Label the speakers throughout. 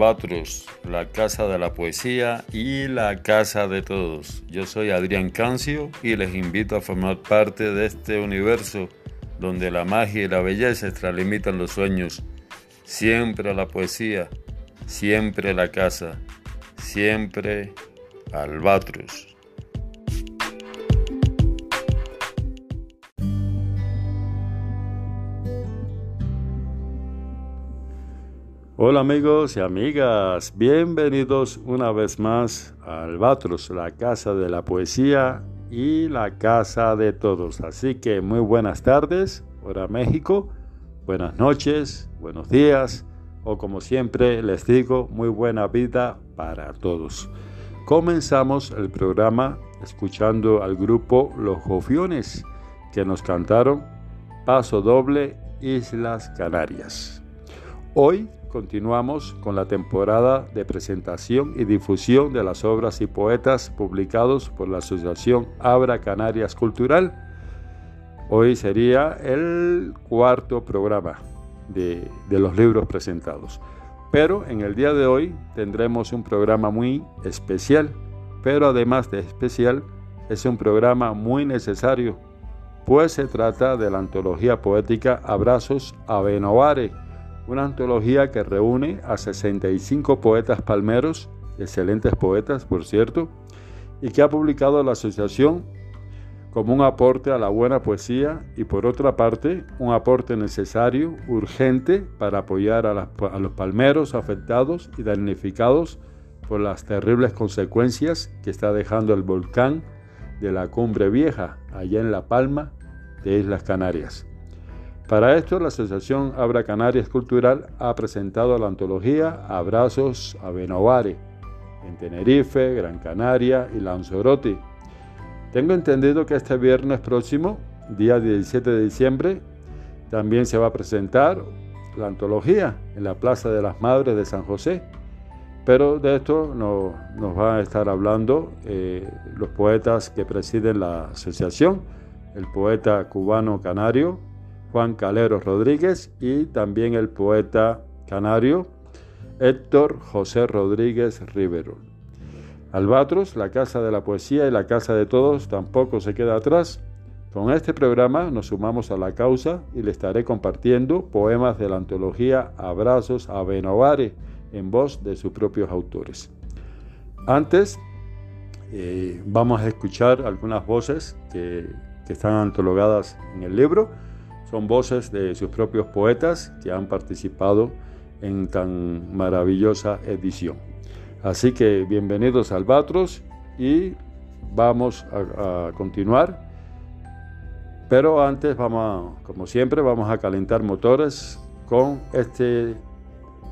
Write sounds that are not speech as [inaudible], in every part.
Speaker 1: Albatros, la casa de la poesía y la casa de todos. Yo soy Adrián Cancio y les invito a formar parte de este universo donde la magia y la belleza extralimitan los sueños. Siempre la poesía, siempre la casa, siempre Albatros. Hola amigos y amigas, bienvenidos una vez más a Albatros, la casa de la poesía y la casa de todos. Así que muy buenas tardes, hora México, buenas noches, buenos días o como siempre les digo, muy buena vida para todos. Comenzamos el programa escuchando al grupo Los Jofiones que nos cantaron Paso Doble Islas Canarias. Hoy continuamos con la temporada de presentación y difusión de las obras y poetas publicados por la Asociación Abra Canarias Cultural. Hoy sería el cuarto programa de, los libros presentados. Pero en el día de hoy tendremos un programa muy especial, pero además de especial, es un programa muy necesario, pues se trata de la antología poética Abrazos a Benovare, una antología que reúne a 65 poetas palmeros, excelentes poetas por cierto, y que ha publicado la asociación como un aporte a la buena poesía y por otra parte un aporte necesario, urgente, para apoyar a, los palmeros afectados y damnificados por las terribles consecuencias que está dejando el volcán de la Cumbre Vieja, allá en La Palma de Islas Canarias. Para esto, la Asociación Abra Canarias Cultural ha presentado la antología Abrazos a Benovare en Tenerife, Gran Canaria y Lanzarote. Tengo entendido que este viernes próximo, día 17 de diciembre, también se va a presentar la antología en la Plaza de las Madres de San José. Pero de esto no, nos van a estar hablando eh, los poetas que presiden la asociación, el poeta cubano canario Juan Calero Rodríguez y también el poeta canario Héctor José Rodríguez Rivero. Albatros, la casa de la poesía y la casa de todos, tampoco se queda atrás, Con este programa nos sumamos a la causa y le estaré compartiendo poemas de la antología Abrazos a Benovare en voz de sus propios autores. Antes eh, vamos a escuchar algunas voces que, que están antologadas en el libro. Son voces de sus propios poetas que han participado en tan maravillosa edición. Así que bienvenidos al Batros y vamos a, continuar. Pero antes vamos, como siempre, vamos a calentar motores con este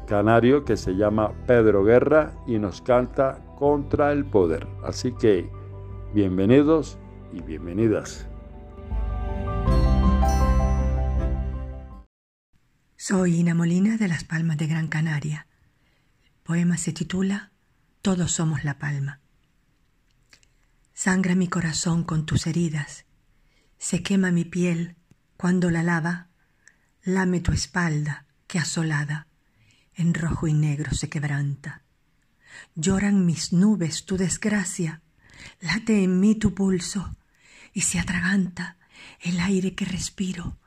Speaker 1: canario que se llama Pedro Guerra y nos canta contra el poder. Así que bienvenidos y bienvenidas.
Speaker 2: Soy Ina Molina de Las Palmas de Gran Canaria. Poema se titula Todos somos la palma. Sangra mi corazón con tus heridas, se quema mi piel cuando la lava, lame tu espalda que asolada en rojo y negro se quebranta. Lloran mis nubes tu desgracia, late en mí tu pulso y se atraganta el aire que respiro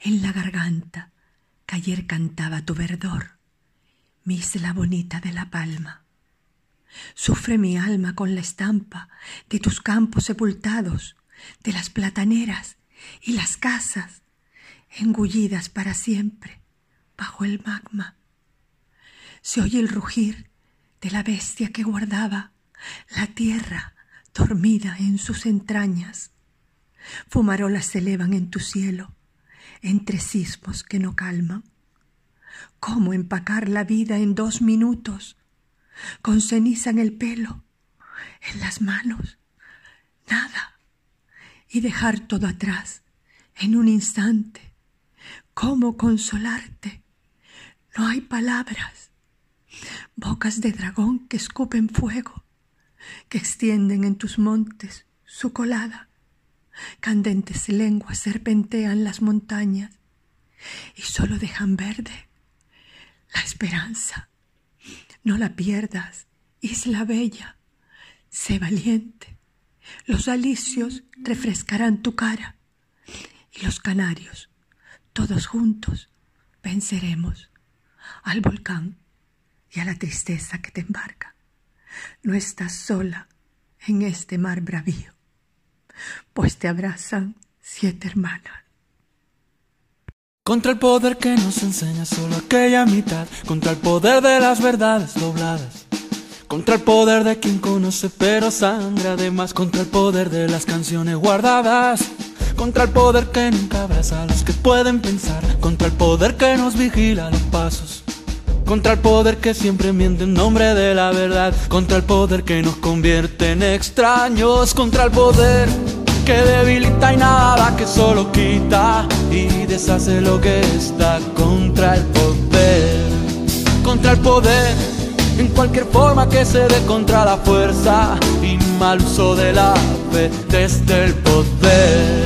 Speaker 2: en la garganta que ayer cantaba tu verdor, mi isla bonita de la palma. Sufre mi alma con la estampa de tus campos sepultados, de las plataneras y las casas, engullidas para siempre bajo el magma. Se oye el rugir de la bestia que guardaba la tierra dormida en sus entrañas. Fumarolas se elevan en tu cielo, entre sismos que no calman. ¿Cómo empacar la vida en dos minutos con ceniza en el pelo, en las manos, nada, y dejar todo atrás en un instante. ¿Cómo consolarte? No hay palabras, bocas de dragón que escupen fuego, que extienden en tus montes su colada, candentes lenguas serpentean las montañas y solo dejan verde la esperanza no la pierdas, isla bella, sé valiente. Los alicios refrescarán tu cara y los canarios, todos juntos, venceremos al volcán y a la tristeza que te embarca. No estás sola en este mar bravío, pues te abrazan siete hermanas.
Speaker 3: Contra el poder que nos enseña solo aquella mitad, contra el poder de las verdades dobladas, contra el poder de quien conoce pero sangra además, contra el poder de las canciones guardadas, contra el poder que nunca abraza a los que pueden pensar, contra el poder que nos vigila los pasos. Contra el poder que siempre miente en nombre de la verdad, contra el poder que nos convierte en extraños, contra el poder que debilita y nada que solo quita y deshace lo que está contra el poder, contra el poder, en cualquier forma que se dé contra la fuerza y mal uso de la fe desde el poder.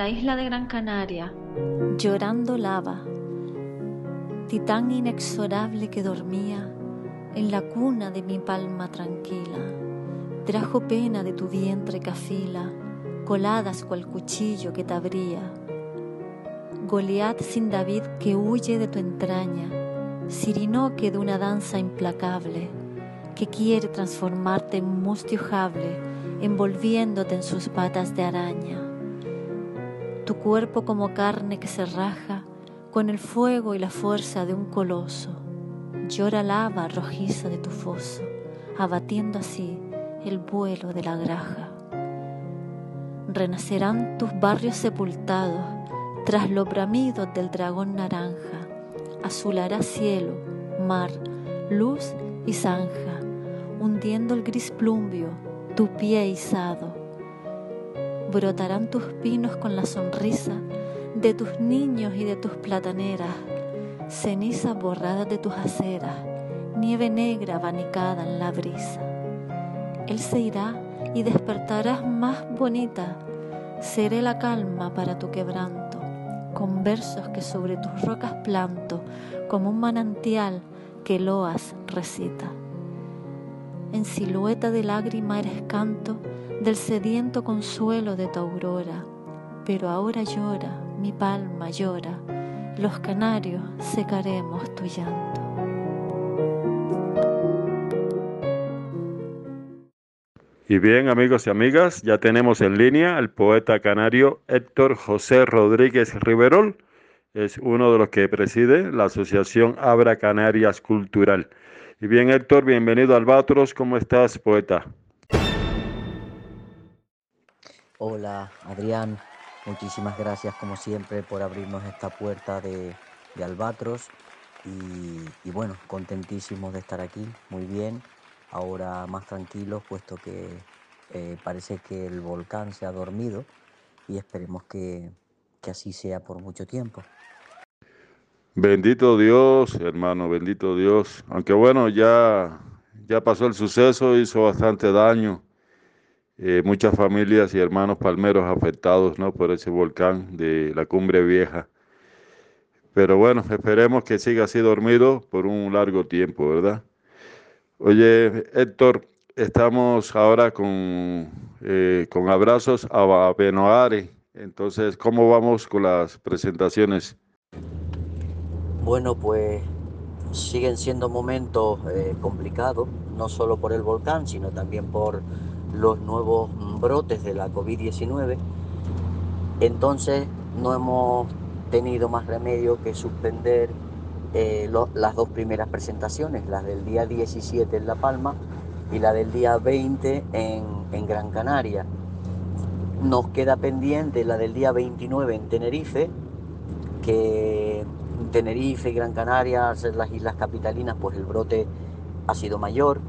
Speaker 4: la isla de Gran Canaria, llorando lava, titán inexorable que dormía en la cuna de mi palma tranquila, trajo pena de tu vientre cafila, coladas cual cuchillo que te abría. Goliat sin David que huye de tu entraña, Sirinoque de una danza implacable, que quiere transformarte en mustio envolviéndote en sus patas de araña tu cuerpo como carne que se raja con el fuego y la fuerza de un coloso. Llora lava rojiza de tu foso, abatiendo así el vuelo de la graja. Renacerán tus barrios sepultados tras los bramidos del dragón naranja. Azulará cielo, mar, luz y zanja, hundiendo el gris plumbio, tu pie izado brotarán tus pinos con la sonrisa de tus niños y de tus plataneras, ceniza borrada de tus aceras, nieve negra abanicada en la brisa. Él se irá y despertarás más bonita, seré la calma para tu quebranto, con versos que sobre tus rocas planto, como un manantial que loas recita. En silueta de lágrima eres canto, del sediento consuelo de tu aurora. Pero ahora llora, mi palma llora, los canarios secaremos tu llanto.
Speaker 1: Y bien, amigos y amigas, ya tenemos en línea al poeta canario Héctor José Rodríguez Riverol. Es uno de los que preside la Asociación Abra Canarias Cultural. Y bien, Héctor, bienvenido al Batros. ¿Cómo estás, poeta?
Speaker 5: Hola Adrián, muchísimas gracias como siempre por abrirnos esta puerta de, Albatros y, bueno, contentísimos de estar aquí, muy bien, ahora más tranquilos puesto que eh, parece que el volcán se ha dormido y esperemos que, que así sea por mucho tiempo.
Speaker 1: Bendito Dios, hermano, bendito Dios. Aunque bueno, ya, ya pasó el suceso, hizo bastante daño eh, muchas familias y hermanos palmeros afectados ¿no? por ese volcán de la cumbre vieja. Pero bueno, esperemos que siga así dormido por un largo tiempo, ¿verdad? Oye, Héctor, estamos ahora con, eh, con abrazos a Benoare. Entonces, ¿cómo vamos con las presentaciones?
Speaker 5: Bueno, pues siguen siendo momentos eh, complicados, no solo por el volcán, sino también por los nuevos brotes de la COVID-19. Entonces no hemos tenido más remedio que suspender eh, las dos primeras presentaciones, las del día 17 en La Palma y la del día 20 en, Gran Canaria. Nos queda pendiente la del día 29 en Tenerife, que Tenerife Gran Canaria, las islas capitalinas, pues el brote ha sido mayor.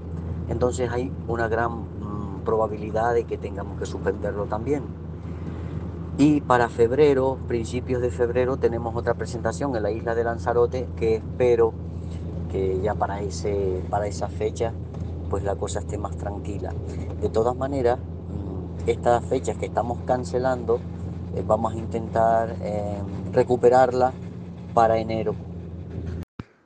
Speaker 5: Entonces hay una gran probabilidad de que tengamos que suspenderlo también. Y para febrero, principios de febrero, tenemos otra presentación en la isla de Lanzarote que espero que ya para, ese, para esa fecha pues la cosa esté más tranquila. De todas maneras, mm, estas fechas que estamos cancelando, eh, vamos a intentar eh, recuperarlas para enero.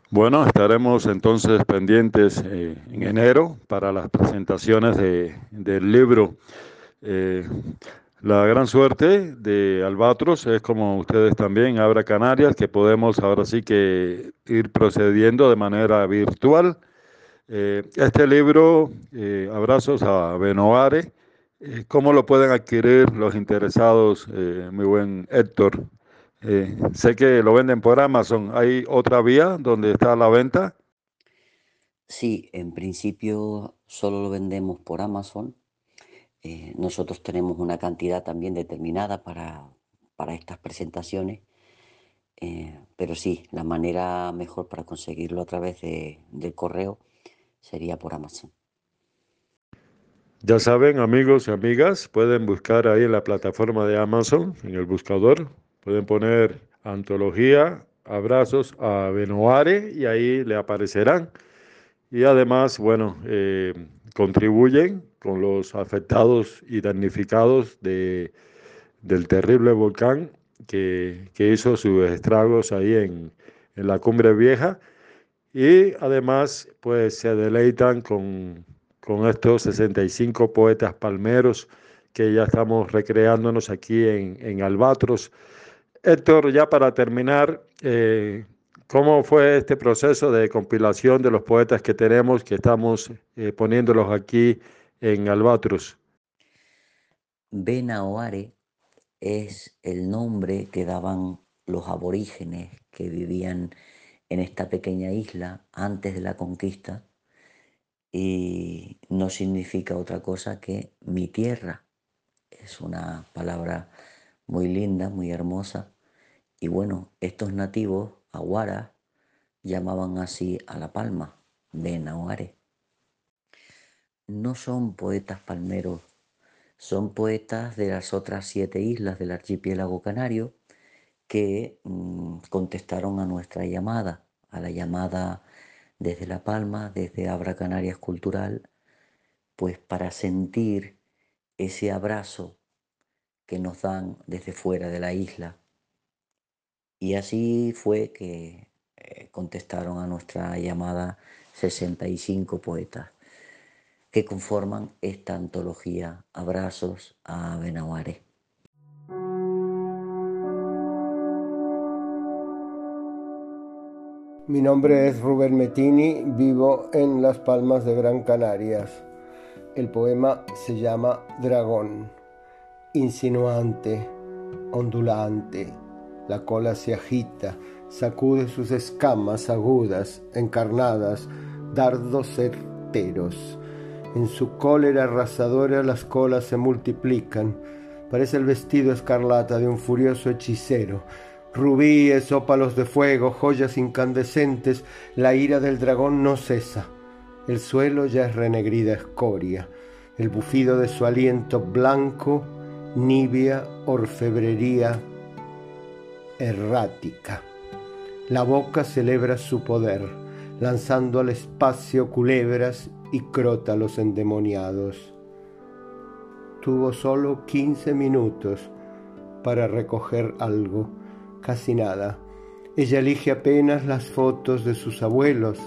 Speaker 1: Bueno, estaremos entonces pendientes eh, en enero para las presentaciones de, del libro. Eh, la gran suerte de Albatros es como ustedes también, Abra Canarias, que podemos ahora sí que ir procediendo de manera virtual. Eh, este libro, Abrazos a Benoare, ¿cómo lo pueden adquirir los interesados, mi buen Héctor? Eh, sé que lo venden por Amazon. ¿Hay otra vía donde está la venta?
Speaker 5: Sí, en principio solo lo vendemos por Amazon. Eh, nosotros tenemos una cantidad también determinada para, para estas presentaciones. Eh, pero sí, la manera mejor para conseguirlo a través de, del correo sería por Amazon.
Speaker 1: Ya saben, amigos y amigas, pueden buscar ahí en la plataforma de Amazon, en el buscador, Pueden poner antología, abrazos a Benoare y ahí le aparecerán. Y además, bueno, eh, contribuyen con los afectados y damnificados de, del terrible volcán que, que hizo sus estragos ahí en, en, la cumbre vieja. Y además, pues se deleitan con, con estos 65 poetas palmeros que ya estamos recreándonos aquí en, en Albatros Héctor, ya para terminar, eh, ¿cómo fue este proceso de compilación de los poetas que tenemos, que estamos eh, poniéndolos aquí en Albatros?
Speaker 5: Benaoare es el nombre que daban los aborígenes que vivían en esta pequeña isla antes de la conquista y no significa otra cosa que mi tierra. Es una palabra muy linda, muy hermosa y bueno, estos nativos, aguaras, llamaban así a La Palma, Benahuare. No son poetas palmeros, son poetas de las otras siete islas del archipiélago canario que mm, contestaron a nuestra llamada, a la llamada desde La Palma, desde Abra Canarias Cultural, pues para sentir ese abrazo que nos dan desde fuera de la isla. Y así fue que eh, contestaron a nuestra llamada 65 poetas que conforman esta antología Abrazos a Benahuare.
Speaker 6: Mi nombre es Rubén Metini, vivo en Las Palmas de Gran Canarias. El poema se llama Dragón, insinuante, ondulante, la cola se agita, sacude sus escamas agudas, encarnadas, dardos certeros. En su cólera arrasadora las colas se multiplican. Parece el vestido escarlata de un furioso hechicero. Rubíes, ópalos de fuego, joyas incandescentes, la ira del dragón no cesa. El suelo ya es renegrida escoria. El bufido de su aliento blanco, nibia orfebrería errática. La boca celebra su poder, lanzando al espacio culebras y crótalos endemoniados. Tuvo solo quince minutos para recoger algo, casi nada. Ella elige apenas las fotos de sus abuelos,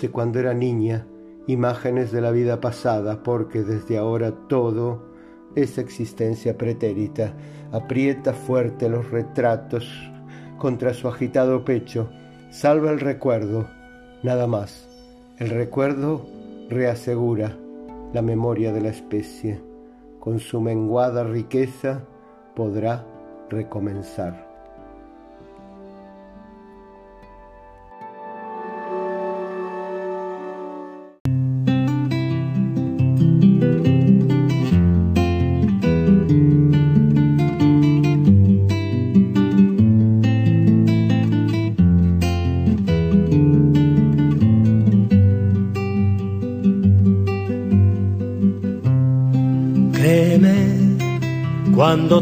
Speaker 6: de cuando era niña, imágenes de la vida pasada, porque desde ahora todo es existencia pretérita aprieta fuerte los retratos contra su agitado pecho, salva el recuerdo, nada más. El recuerdo reasegura la memoria de la especie. Con su menguada riqueza podrá recomenzar.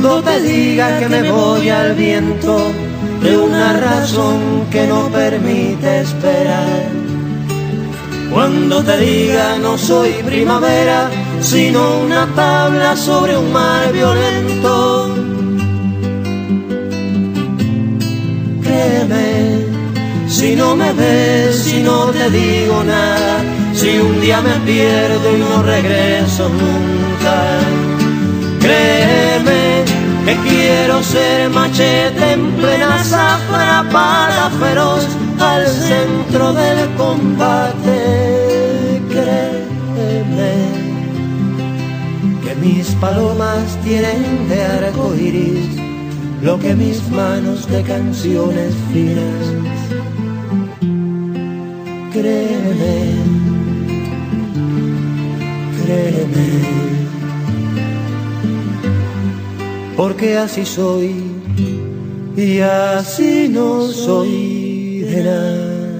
Speaker 7: Cuando te diga que me voy al viento de una razón que no permite esperar. Cuando te diga no soy primavera, sino una tabla sobre un mar violento. Créeme, si no me ves, si no te digo nada, si un día me pierdo y no regreso nunca. Créeme que quiero ser machete en plena zafra para feroz al centro del combate. Créeme que mis palomas tienen de arco iris lo que mis manos de canciones finas. Créeme, créeme. Porque así soy y así no soy de nadie.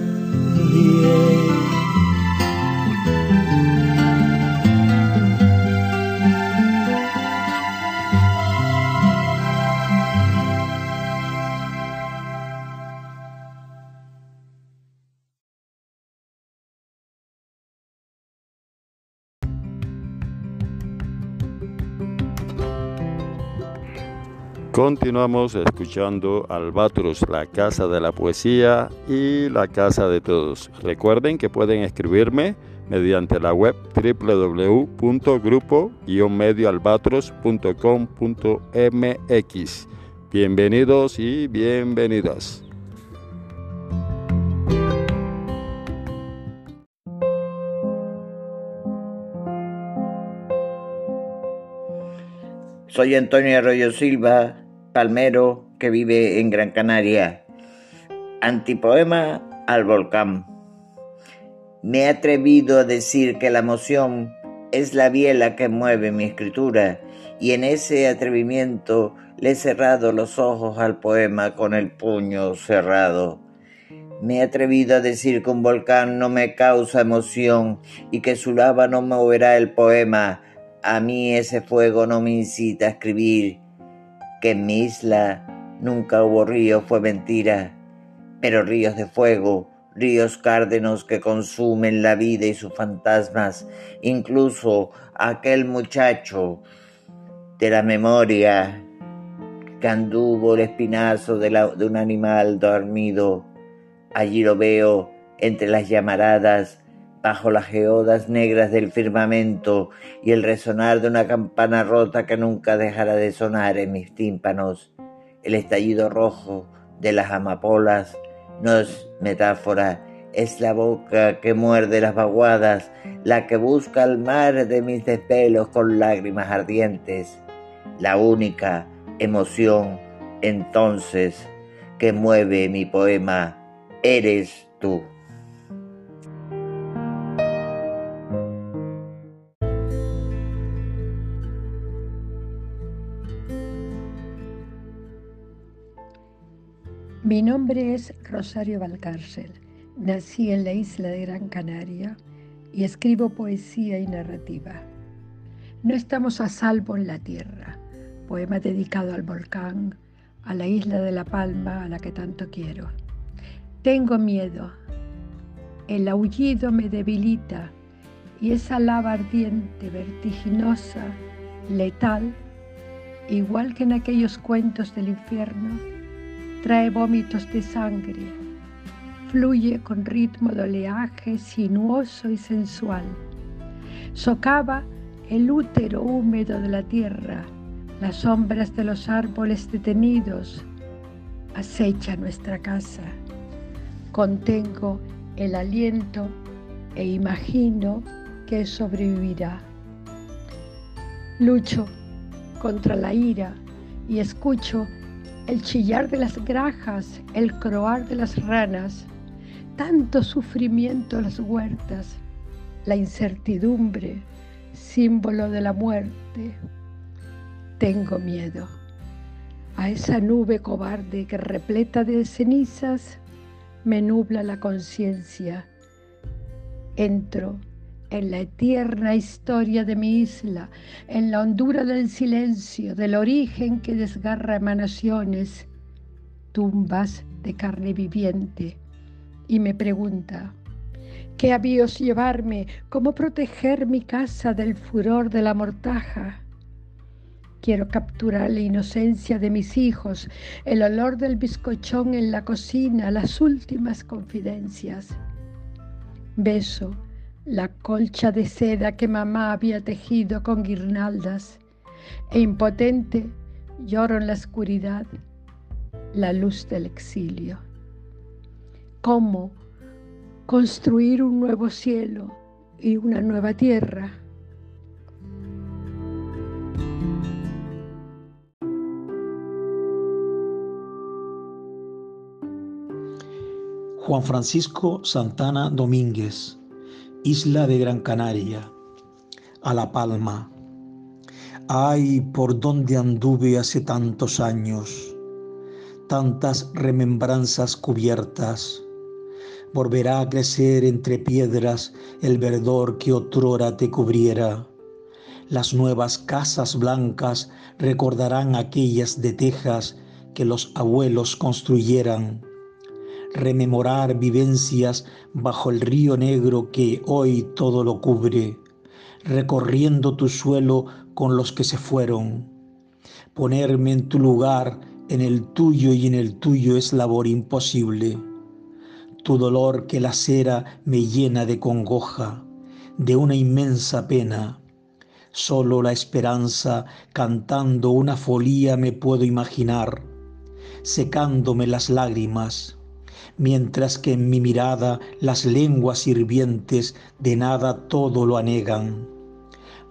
Speaker 1: Continuamos escuchando Albatros, la casa de la poesía y la casa de todos. Recuerden que pueden escribirme mediante la web www.grupo-medioalbatros.com.mx. Bienvenidos y bienvenidas.
Speaker 8: Soy Antonio Arroyo Silva, palmero que vive en Gran Canaria. Antipoema al volcán. Me he atrevido a decir que la emoción es la biela que mueve mi escritura y en ese atrevimiento le he cerrado los ojos al poema con el puño cerrado. Me he atrevido a decir que un volcán no me causa emoción y que su lava no moverá el poema. A mí ese fuego no me incita a escribir que en mi isla nunca hubo río fue mentira, pero ríos de fuego, ríos cárdenos que consumen la vida y sus fantasmas, incluso aquel muchacho de la memoria que anduvo el espinazo de, de un animal dormido. Allí lo veo entre las llamaradas, bajo las geodas negras del firmamento y el resonar de una campana rota que nunca dejará de sonar en mis tímpanos. El estallido rojo de las amapolas no es metáfora, es la boca que muerde las vaguadas, la que busca el mar de mis desvelos con lágrimas ardientes. La única emoción entonces que mueve mi poema eres tú.
Speaker 9: Mi nombre es Rosario Valcárcel. Nací en la isla de Gran Canaria y escribo poesía y narrativa. No estamos a salvo en la tierra. Poema dedicado al volcán, a la isla de La Palma, a la que tanto quiero. Tengo miedo. El aullido me debilita y esa lava ardiente, vertiginosa, letal, igual que en aquellos cuentos del infierno, trae vómitos de sangre, fluye con ritmo de oleaje sinuoso y sensual, socava el útero húmedo de la tierra, las sombras de los árboles detenidos, acecha nuestra casa. Contengo el aliento e imagino que sobrevivirá. Lucho contra la ira y escucho el chillar de las grajas, el croar de las ranas, tanto sufrimiento en las huertas, la incertidumbre, símbolo de la muerte. Tengo miedo. a esa nube cobarde que repleta de cenizas me nubla la conciencia. Entro en la eterna historia de mi isla, en la hondura del silencio, del origen que desgarra emanaciones, tumbas de carne viviente, y me pregunta, ¿qué habíos llevarme? ¿Cómo proteger mi casa del furor de la mortaja? Quiero capturar la inocencia de mis hijos, el olor del bizcochón en la cocina, las últimas confidencias. Beso la colcha de seda que mamá había tejido con guirnaldas e impotente lloro en la oscuridad la luz del exilio. ¿Cómo construir un nuevo cielo y una nueva tierra?
Speaker 10: Juan Francisco Santana Domínguez, Isla de Gran Canaria, a La Palma. Ay, por donde anduve hace tantos años, tantas remembranzas cubiertas. Volverá a crecer entre piedras el verdor que otrora te cubriera. Las nuevas casas blancas recordarán aquellas de tejas que los abuelos construyeran rememorar vivencias bajo el río negro que hoy todo lo cubre, recorriendo tu suelo con los que se fueron. Ponerme en tu lugar, en el tuyo y en el tuyo es labor imposible. Tu dolor que la cera me llena de congoja, de una inmensa pena. Solo la esperanza cantando una folía me puedo imaginar, secándome las lágrimas mientras que en mi mirada las lenguas sirvientes de nada todo lo anegan.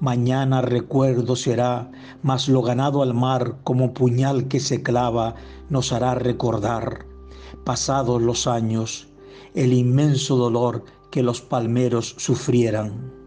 Speaker 10: Mañana recuerdo será, mas lo ganado al mar como puñal que se clava nos hará recordar, pasados los años, el inmenso dolor que los palmeros sufrieran.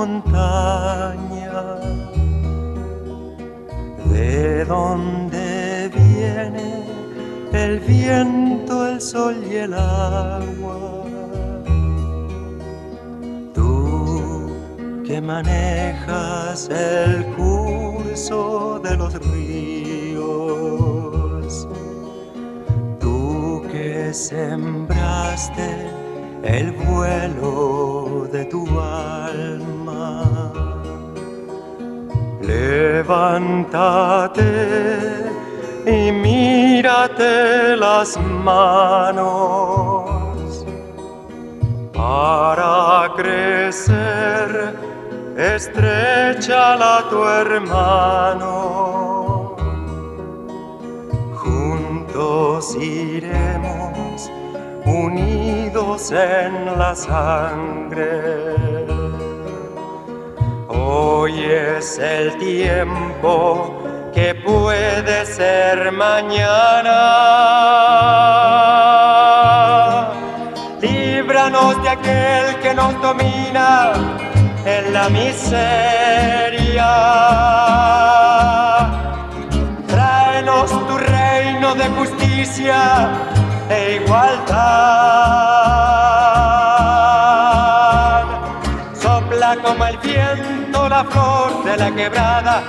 Speaker 11: Montaña de donde viene el viento, el sol y el agua. Tú que manejas el curso de los ríos, tú que sembraste el vuelo de tu alma. Levántate y mírate las manos para crecer. Estrecha tu hermano. Juntos iremos unidos en la sangre. Hoy es el tiempo que puede ser mañana. Líbranos de aquel que nos domina en la miseria. Tráenos tu reino de justicia e igualdad. Sopla como el viento la flor de la quebrada,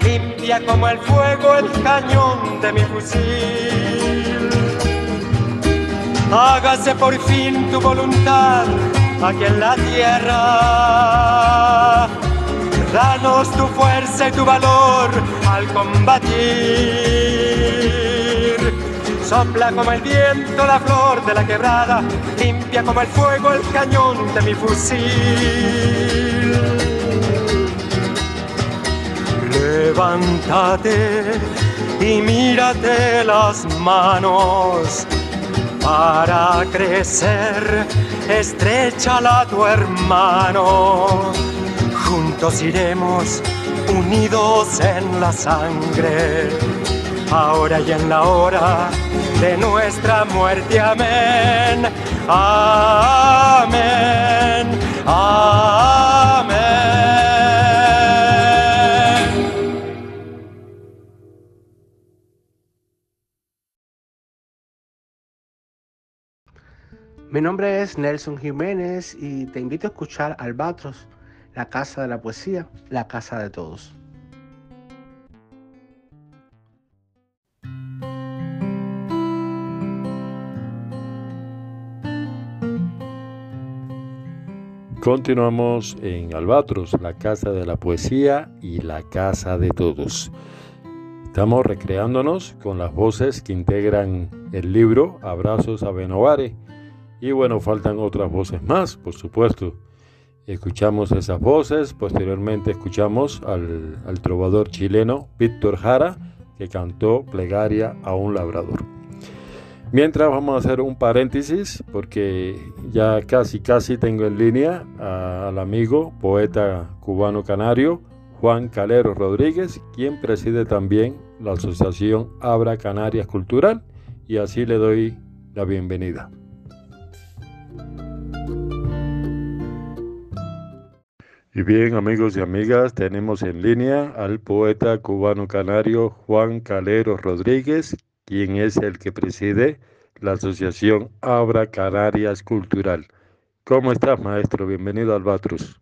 Speaker 11: limpia como el fuego el cañón de mi fusil. Hágase por fin tu voluntad aquí en la tierra. Danos tu fuerza y tu valor al combatir
Speaker 12: Sopla como el viento la flor de la quebrada, limpia como el fuego el cañón de mi fusil. Levántate y mírate las manos para crecer, estrechala a tu hermano. Juntos iremos unidos en la sangre, ahora y en la hora de nuestra muerte. Amén. Amén. Amén.
Speaker 13: Mi nombre es Nelson Jiménez y te invito a escuchar Albatros, la casa de la poesía, la casa de todos.
Speaker 1: Continuamos en Albatros, la casa de la poesía y la casa de todos. Estamos recreándonos con las voces que integran el libro Abrazos a Benovare. Y bueno, faltan otras voces más, por supuesto. Escuchamos esas voces, posteriormente escuchamos al, al trovador chileno Víctor Jara, que cantó Plegaria a un labrador. Mientras vamos a hacer un paréntesis porque ya casi casi tengo en línea al amigo poeta cubano canario Juan Calero Rodríguez, quien preside también la asociación Abra Canarias Cultural y así le doy la bienvenida. Y bien amigos y amigas, tenemos en línea al poeta cubano canario Juan Calero Rodríguez, quien es el que preside la Asociación Abra Canarias Cultural. ¿Cómo estás, maestro? Bienvenido al Batrus.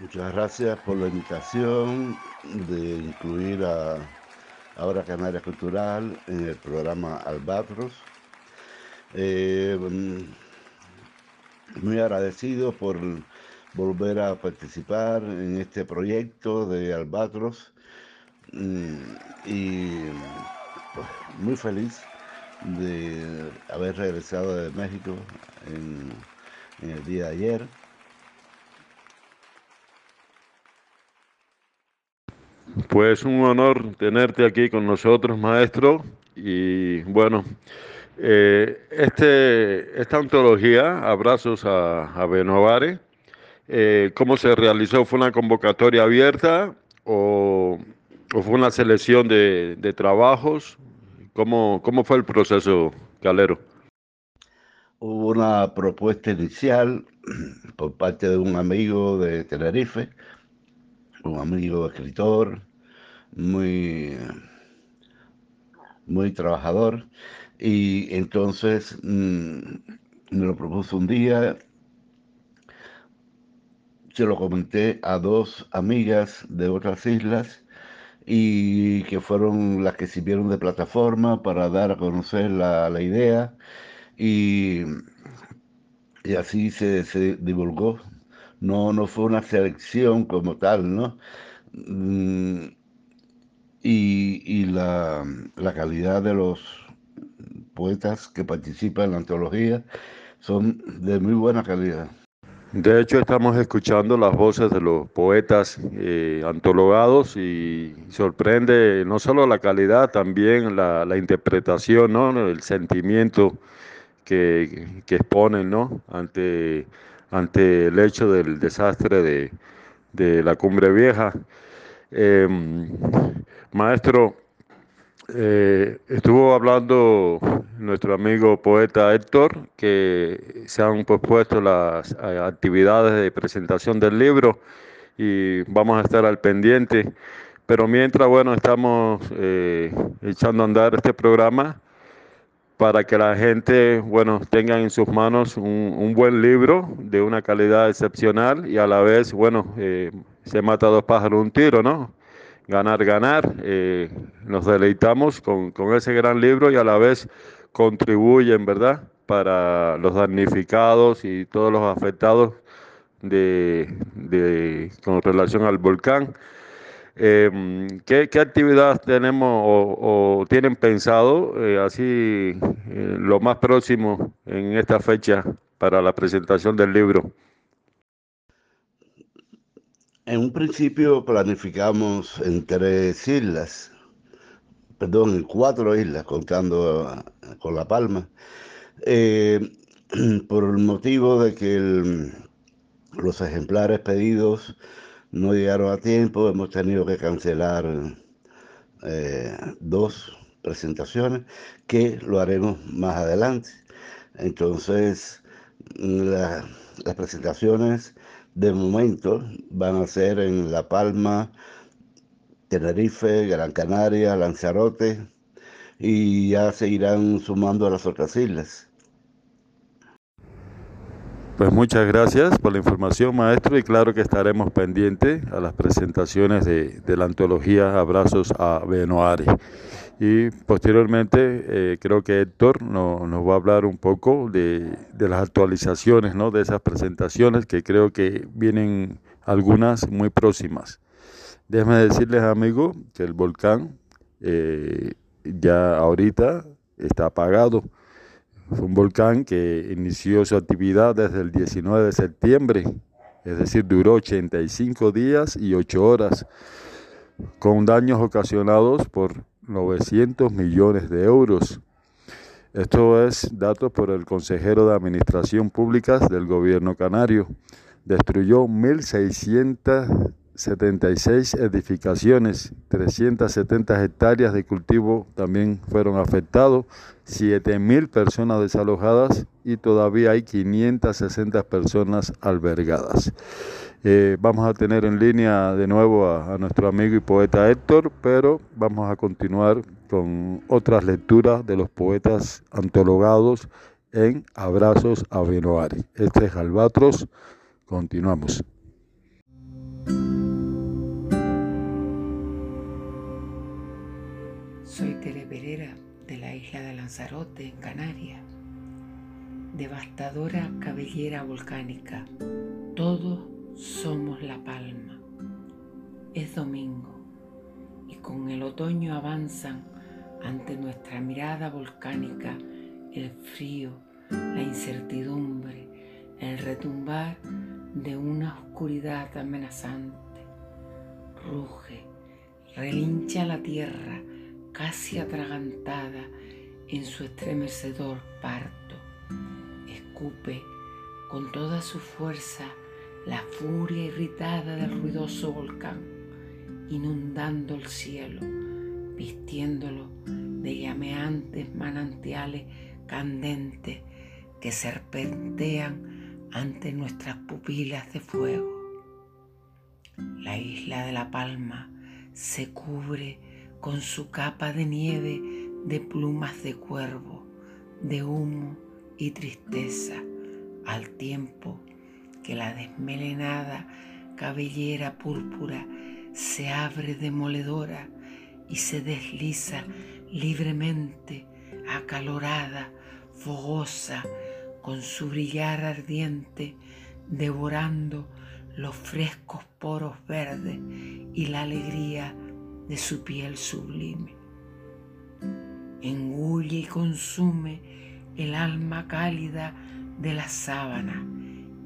Speaker 14: Muchas gracias por la invitación de incluir a Abra Canarias Cultural en el programa Albatros. Eh, muy agradecido por volver a participar en este proyecto de Albatros y pues, muy feliz de haber regresado de México en, el día de ayer.
Speaker 1: Pues un honor tenerte aquí con nosotros, maestro. Y bueno, eh, este, esta antología, Abrazos a, a Benovare, eh, ¿cómo se realizó? ¿Fue una convocatoria abierta o, o fue una selección de, trabajos? ¿Cómo, ¿Cómo fue el proceso, Calero?
Speaker 14: Hubo una propuesta inicial [clears throat] por parte de un amigo de Tenerife, un amigo escritor, muy, muy trabajador, y entonces mmm, me lo propuso un día, se lo comenté a dos amigas de otras islas y que fueron las que sirvieron de plataforma para dar a conocer la, la idea y, y así se, se, divulgó. No, no fue una selección como tal, ¿no? Mm, y, y la, la calidad de los poetas que participan en la antología son de muy buena calidad.
Speaker 1: De hecho, estamos escuchando las voces de los poetas eh, antologados y sorprende no solo la calidad, también la, interpretación, ¿no? el sentimiento que, que, exponen ¿no? ante, ante el hecho del desastre de, de la cumbre vieja. Eh, maestro, eh, estuvo hablando nuestro amigo poeta Héctor que se han pospuesto las eh, actividades de presentación del libro y vamos a estar al pendiente. Pero mientras, bueno, estamos eh, echando a andar este programa para que la gente, bueno, tenga en sus manos un, buen libro de una calidad excepcional y a la vez, bueno, eh, se mata dos pájaros un tiro, ¿no? Ganar, ganar. Eh, nos deleitamos con, con, ese gran libro y a la vez contribuyen, ¿verdad?, para los damnificados y todos los afectados de, de, con relación al volcán. Em, ¿qué, actividad tenemos o, tienen pensado eh, así eh, lo más próximo en esta fecha para la presentación del libro?
Speaker 14: En un principio planificamos en tres islas, perdón, en cuatro islas, contando con La Palma, eh, [clears throat] por el motivo de que los ejemplares pedidos no llegaron a tiempo, hemos tenido que cancelar eh, dos presentaciones que lo haremos más adelante. Entonces, las presentaciones de momento van a ser en La Palma, Tenerife, Gran Canaria, Lanzarote y ya se irán sumando a las otras islas.
Speaker 1: Pues muchas gracias por la información, maestro, y claro que estaremos pendientes a las presentaciones de, la antología Abrazos a Benoare. Y posteriormente eh, creo que Héctor nos va a hablar un poco de, las actualizaciones ¿no? de esas presentaciones, que creo que vienen algunas muy próximas. Déjame decirles, amigos, que el volcán eh, ya ahorita está apagado fue un volcán que inició su actividad desde el 19 de septiembre, es decir, duró 85 días y 8 horas, con daños ocasionados por 900 millones de euros. Esto es datos por el consejero de Administración Pública del gobierno canario. Destruyó 1.600 76 edificaciones, 370 hectáreas de cultivo también fueron afectados, 7.000 personas desalojadas y todavía hay 560 personas albergadas. Eh, vamos a tener en línea de nuevo a, nuestro amigo y poeta Héctor, pero vamos a continuar con otras lecturas de los poetas antologados en Abrazos a Benoari. Este es Albatros, continuamos.
Speaker 15: Soy Tere de la isla de Lanzarote, en Canarias. Devastadora cabellera volcánica. Todos somos la palma. Es domingo y con el otoño avanzan ante nuestra mirada volcánica el frío, la incertidumbre, el retumbar de una oscuridad amenazante. Ruge, relincha la tierra casi atragantada en su estremecedor parto. Escupe con toda su fuerza la furia irritada del ruidoso volcán, inundando el cielo, vistiéndolo de llameantes manantiales candentes que serpentean ante nuestras pupilas de fuego. La isla de la Palma se cubre con su capa de nieve de plumas de cuervo, de humo y tristeza, al tiempo que la desmelenada cabellera púrpura se abre demoledora y se desliza libremente, acalorada, fogosa, con su brillar ardiente, devorando los frescos poros verdes y la alegría de su piel sublime. Engulle y consume el alma cálida de la sábana,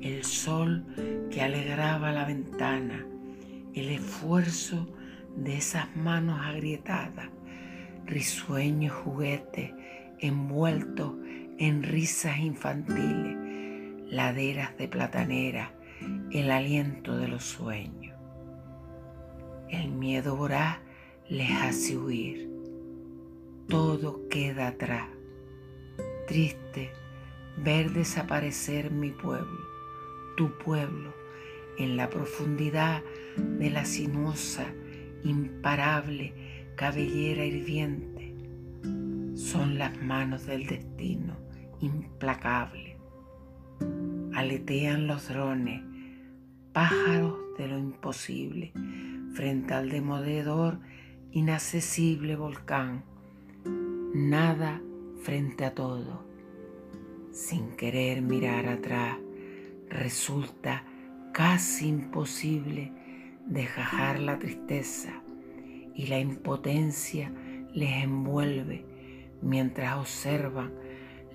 Speaker 15: el sol que alegraba la ventana, el esfuerzo de esas manos agrietadas, risueños juguetes envueltos en risas infantiles, laderas de platanera, el aliento de los sueños. El miedo voraz les hace huir. Todo queda atrás. Triste ver desaparecer mi pueblo, tu pueblo, en la profundidad de la sinuosa, imparable cabellera hirviente. Son las manos del destino implacable. Aletean los drones, pájaros de lo imposible, frente al demodedor inaccesible volcán, nada frente a todo. Sin querer mirar atrás, resulta casi imposible desgajar la tristeza y la impotencia les envuelve mientras observan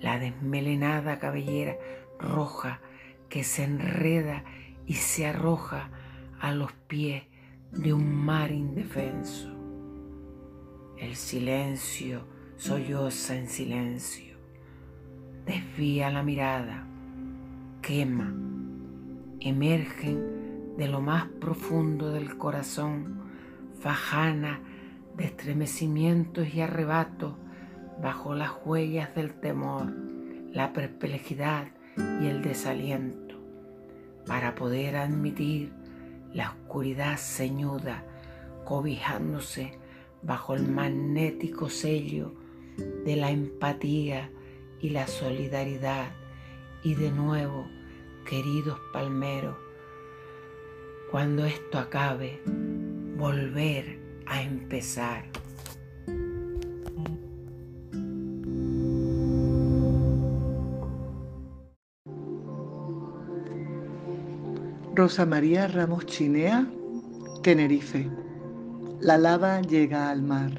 Speaker 15: la desmelenada cabellera roja que se enreda y se arroja a los pies de un mar indefenso. El silencio solloza en silencio, desvía la mirada, quema, emergen de lo más profundo del corazón, fajana de estremecimientos y arrebatos bajo las huellas del temor, la perplejidad y el desaliento, para poder admitir la oscuridad ceñuda, cobijándose bajo el magnético sello de la empatía y la solidaridad. Y de nuevo, queridos palmeros, cuando esto acabe, volver a empezar.
Speaker 16: Rosa María Ramos Chinea, Tenerife. La lava llega al mar.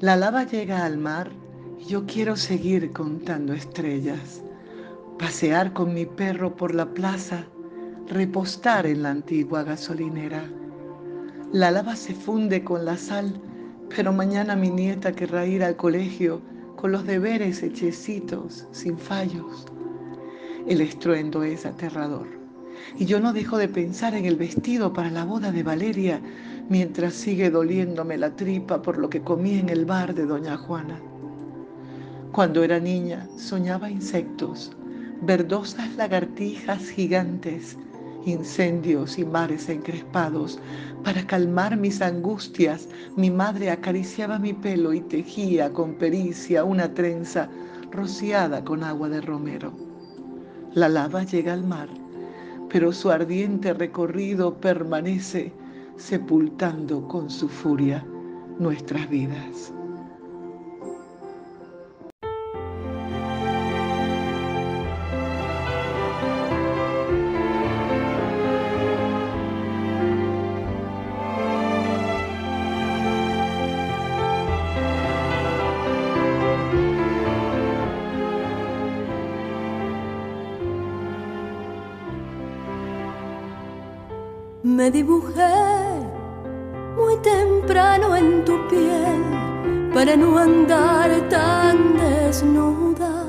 Speaker 16: La lava llega al mar y yo quiero seguir contando estrellas, pasear con mi perro por la plaza, repostar en la antigua gasolinera. La lava se funde con la sal, pero mañana mi nieta querrá ir al colegio con los deberes hechecitos, sin fallos. El estruendo es aterrador y yo no dejo de pensar en el vestido para la boda de Valeria mientras sigue doliéndome la tripa por lo que comí en el bar de Doña Juana. Cuando era niña soñaba insectos, verdosas lagartijas gigantes, incendios y mares encrespados. Para calmar mis angustias, mi madre acariciaba mi pelo y tejía con pericia una trenza rociada con agua de romero. La lava llega al mar pero su ardiente recorrido permanece sepultando con su furia nuestras vidas.
Speaker 17: Dibujé muy temprano en tu piel para no andar tan desnuda.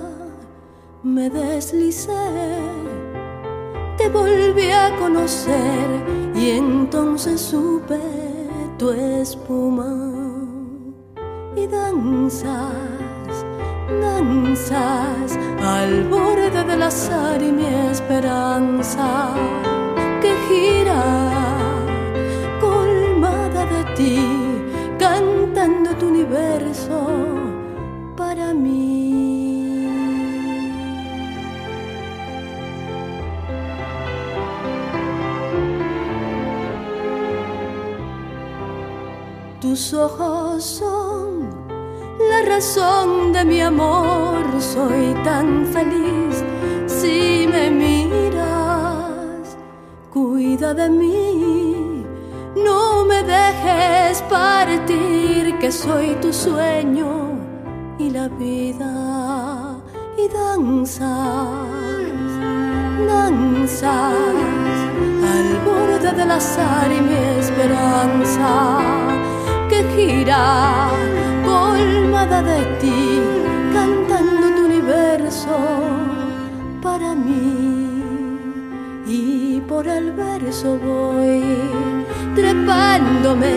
Speaker 17: Me deslicé, te volví a conocer y entonces supe tu espuma y danzas, danzas al borde del azar y mi esperanza que gira ti, cantando tu universo para mí. Tus ojos son la razón de mi amor, soy tan feliz si me miras. Cuida de mí, no me dejes partir, que soy tu sueño y la vida y danzas, danzas al borde del azar y mi esperanza que gira colmada de ti, cantando tu universo para mí. Por el verso voy trepándome,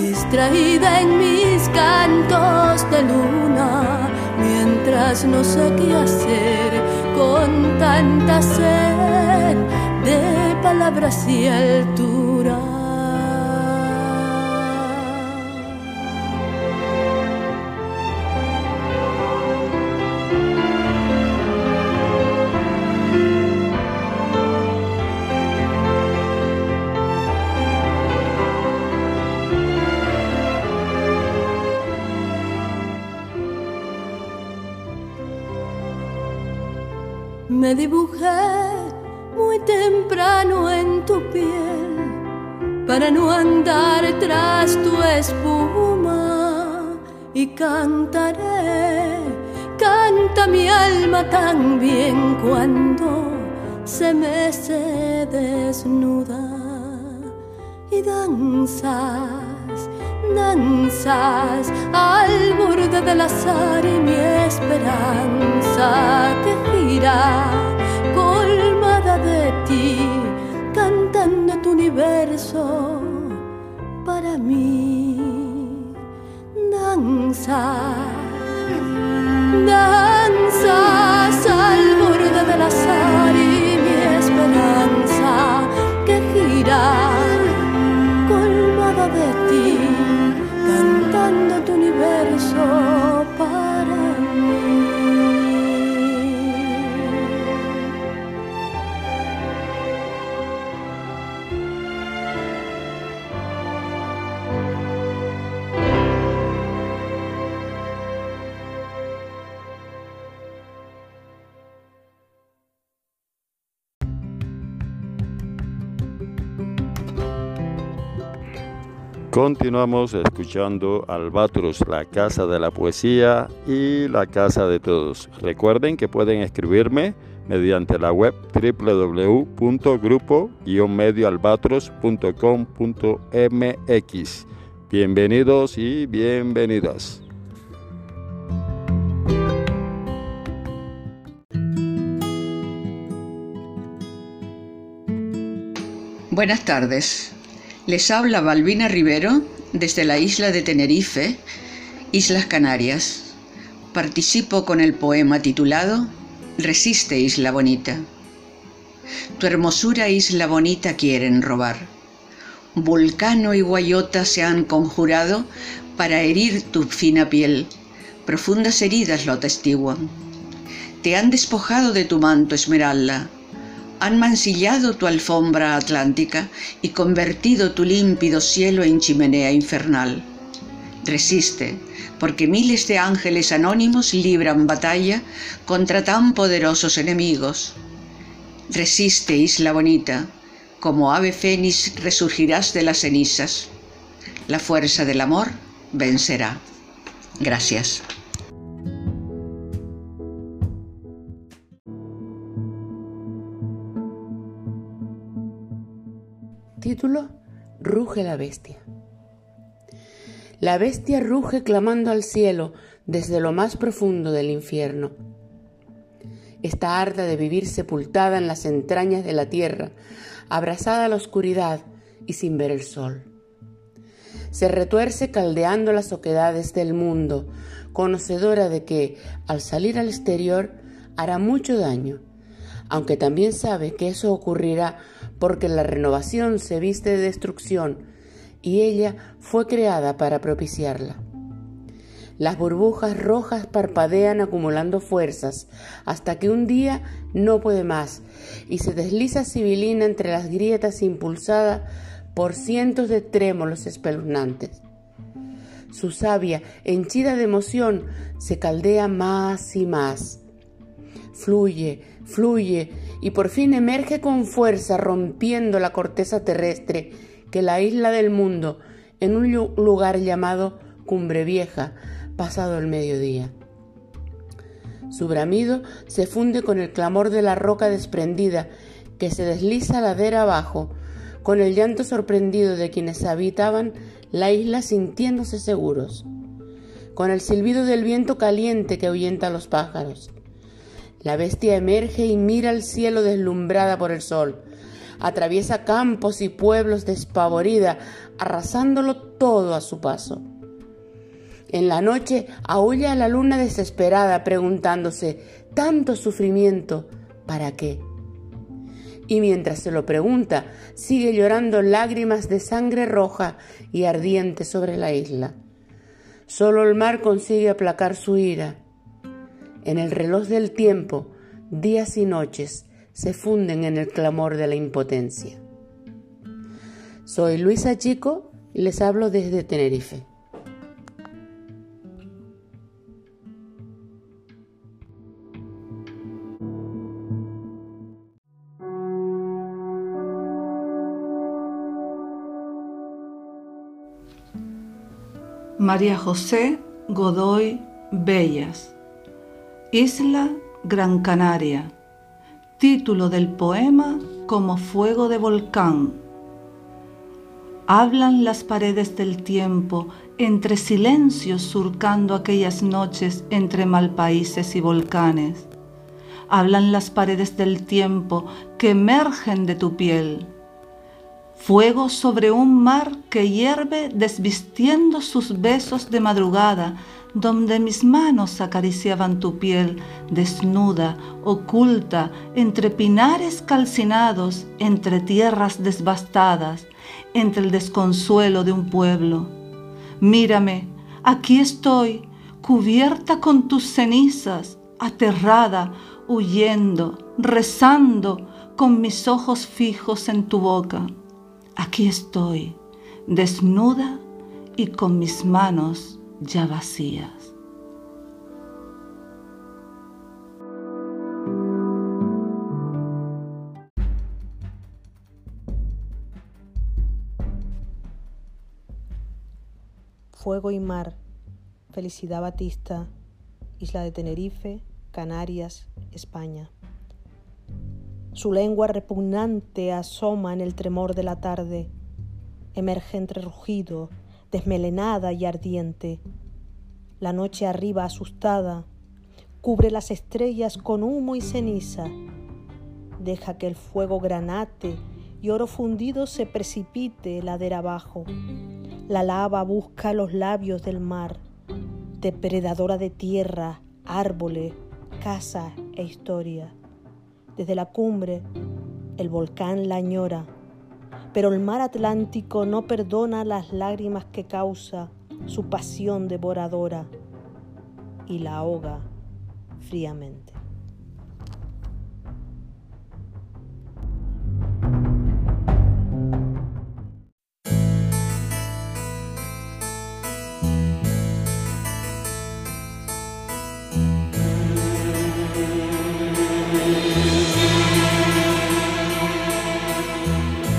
Speaker 17: distraída en mis cantos de luna, mientras no sé qué hacer con tanta sed de palabras y altura. Me dibujé muy temprano en tu piel para no andar tras tu espuma y cantaré, canta mi alma tan bien cuando se mece desnuda y danzas, danzas al borde del azar y mi esperanza que gira colmada de ti, cantando tu universo para mí. Danzas, danzas al borde del azar
Speaker 1: Continuamos escuchando Albatros, la casa de la poesía y la casa de todos. Recuerden que pueden escribirme mediante la web www.grupo-medioalbatros.com.mx. Bienvenidos y bienvenidas.
Speaker 18: Buenas tardes. Les habla Balbina Rivero desde la isla de Tenerife, Islas Canarias. Participo con el poema titulado Resiste, Isla Bonita. Tu hermosura, Isla Bonita, quieren robar. Vulcano y Guayota se han conjurado para herir tu fina piel. Profundas heridas lo atestiguan. Te han despojado de tu manto esmeralda han mancillado tu alfombra atlántica y convertido tu límpido cielo en chimenea infernal. Resiste, porque miles de ángeles anónimos libran batalla contra tan poderosos enemigos. Resiste, isla bonita, como ave fénix resurgirás de las cenizas. La fuerza del amor vencerá. Gracias.
Speaker 19: Título Ruge la bestia. La bestia ruge clamando al cielo desde lo más profundo del infierno. Está harta de vivir sepultada en las entrañas de la tierra, abrazada a la oscuridad y sin ver el sol. Se retuerce caldeando las oquedades del mundo, conocedora de que, al salir al exterior, hará mucho daño, aunque también sabe que eso ocurrirá porque la renovación se viste de destrucción y ella fue creada para propiciarla. Las burbujas rojas parpadean acumulando fuerzas hasta que un día no puede más y se desliza sibilina entre las grietas impulsada por cientos de trémolos espeluznantes. Su savia, henchida de emoción, se caldea más y más. Fluye, fluye y por fin emerge con fuerza rompiendo la corteza terrestre que la isla del mundo en un lugar llamado Cumbre Vieja, pasado el mediodía. Su bramido se funde con el clamor de la roca desprendida que se desliza ladera abajo, con el llanto sorprendido de quienes habitaban la isla sintiéndose seguros, con el silbido del viento caliente que ahuyenta a los pájaros, la bestia emerge y mira al cielo deslumbrada por el sol. Atraviesa campos y pueblos despavorida, arrasándolo todo a su paso. En la noche aúlla a la luna desesperada, preguntándose, ¿tanto sufrimiento? ¿Para qué? Y mientras se lo pregunta, sigue llorando lágrimas de sangre roja y ardiente sobre la isla. Solo el mar consigue aplacar su ira en el reloj del tiempo, días y noches se funden en el clamor de la impotencia. Soy Luisa Chico y les hablo desde Tenerife.
Speaker 20: María José Godoy Bellas Isla Gran Canaria. Título del poema Como fuego de volcán. Hablan las paredes del tiempo entre silencios surcando aquellas noches entre malpaíses y volcanes. Hablan las paredes del tiempo que emergen de tu piel. Fuego sobre un mar que hierve desvistiendo sus besos de madrugada, donde mis manos acariciaban tu piel, desnuda, oculta, entre pinares calcinados, entre tierras devastadas, entre el desconsuelo de un pueblo. Mírame, aquí estoy, cubierta con tus cenizas, aterrada, huyendo, rezando, con mis ojos fijos en tu boca. Aquí estoy, desnuda y con mis manos ya vacías.
Speaker 21: Fuego y mar, Felicidad Batista, Isla de Tenerife, Canarias, España. Su lengua repugnante asoma en el tremor de la tarde, emerge entre rugido, desmelenada y ardiente. La noche arriba asustada cubre las estrellas con humo y ceniza. Deja que el fuego granate y oro fundido se precipite ladera abajo. La lava busca los labios del mar, depredadora de tierra, árboles, casa e historia. Desde la cumbre, el volcán la añora pero el mar Atlántico no perdona las lágrimas que causa su pasión devoradora y la ahoga fríamente.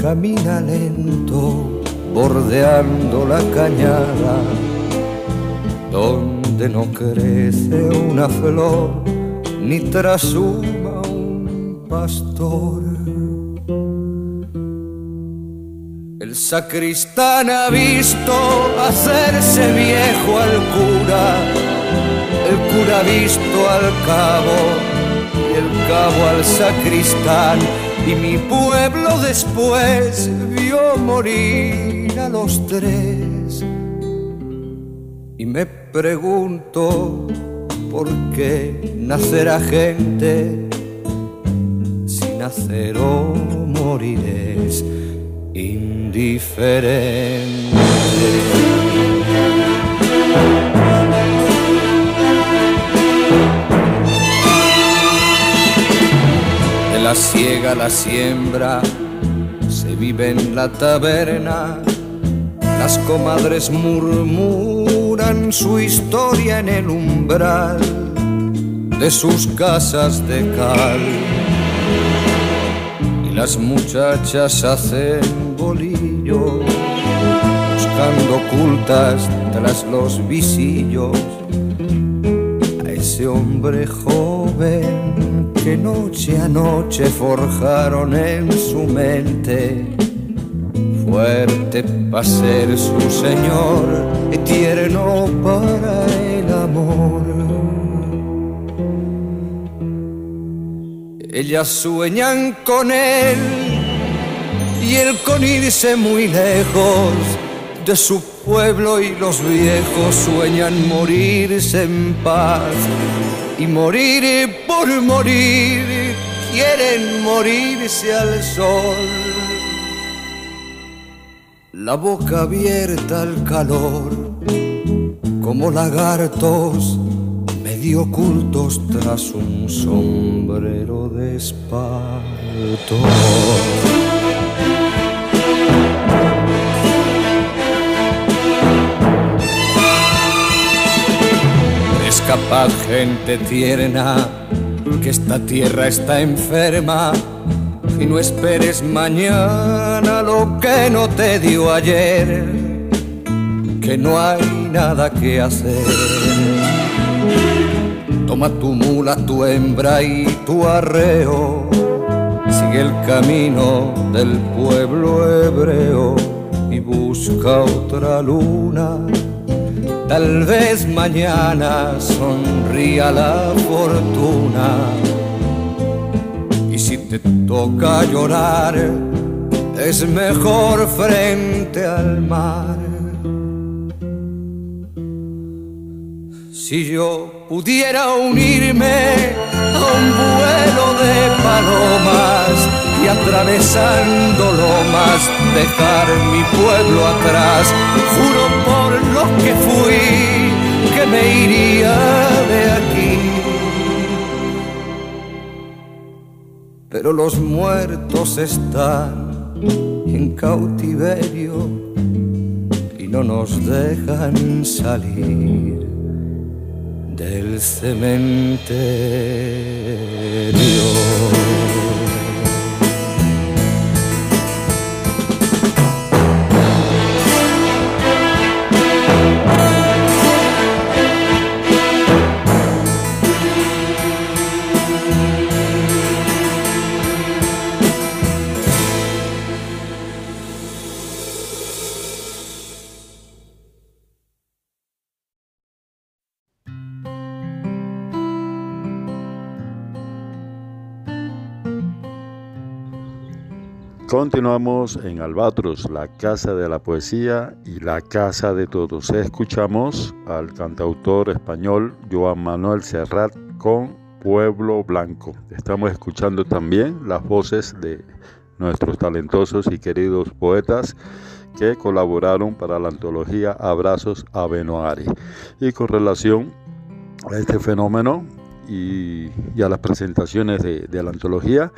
Speaker 22: camina lento bordeando la cañada donde no crece una flor ni trasuma un pastor. El sacristán ha visto hacerse viejo al cura, el cura ha visto al cabo y el cabo al sacristán y mi pueblo después vio morir a los tres. Y me pregunto por qué nacerá gente si nacer o morir es indiferente. La siega, la siembra, se vive en la taberna. Las comadres murmuran su historia en el umbral de sus casas de cal. Y las muchachas hacen bolillos, buscando ocultas tras los visillos a ese hombre joven que noche a noche forjaron en su mente, fuerte para ser su Señor, y tierno para el amor. Ellas sueñan con él y él con irse muy lejos de su pueblo y los viejos sueñan morirse en paz y morir por morir, quieren morirse al sol. La boca abierta al calor, como lagartos medio ocultos tras un sombrero de espanto. Capaz gente tierna que esta tierra está enferma y no esperes mañana lo que no te dio ayer, que no hay nada que hacer. Toma tu mula, tu hembra y tu arreo, sigue el camino del pueblo hebreo y busca otra luna. Tal vez mañana sonría la fortuna y si te toca llorar es mejor frente al mar. Si yo pudiera unirme a un vuelo de palomas y atravesando lomas dejar mi pueblo atrás, juro por lo que fui que me iría de aquí. Pero los muertos están en cautiverio y no nos dejan salir del cementerio.
Speaker 1: Continuamos en Albatros, la casa de la poesía y la casa de todos. Escuchamos al cantautor español Joan Manuel Serrat con Pueblo Blanco. Estamos escuchando también las voces de nuestros talentosos y queridos poetas que colaboraron para la antología Abrazos a Benoari. Y con relación a este fenómeno y, a las presentaciones de, de la antología,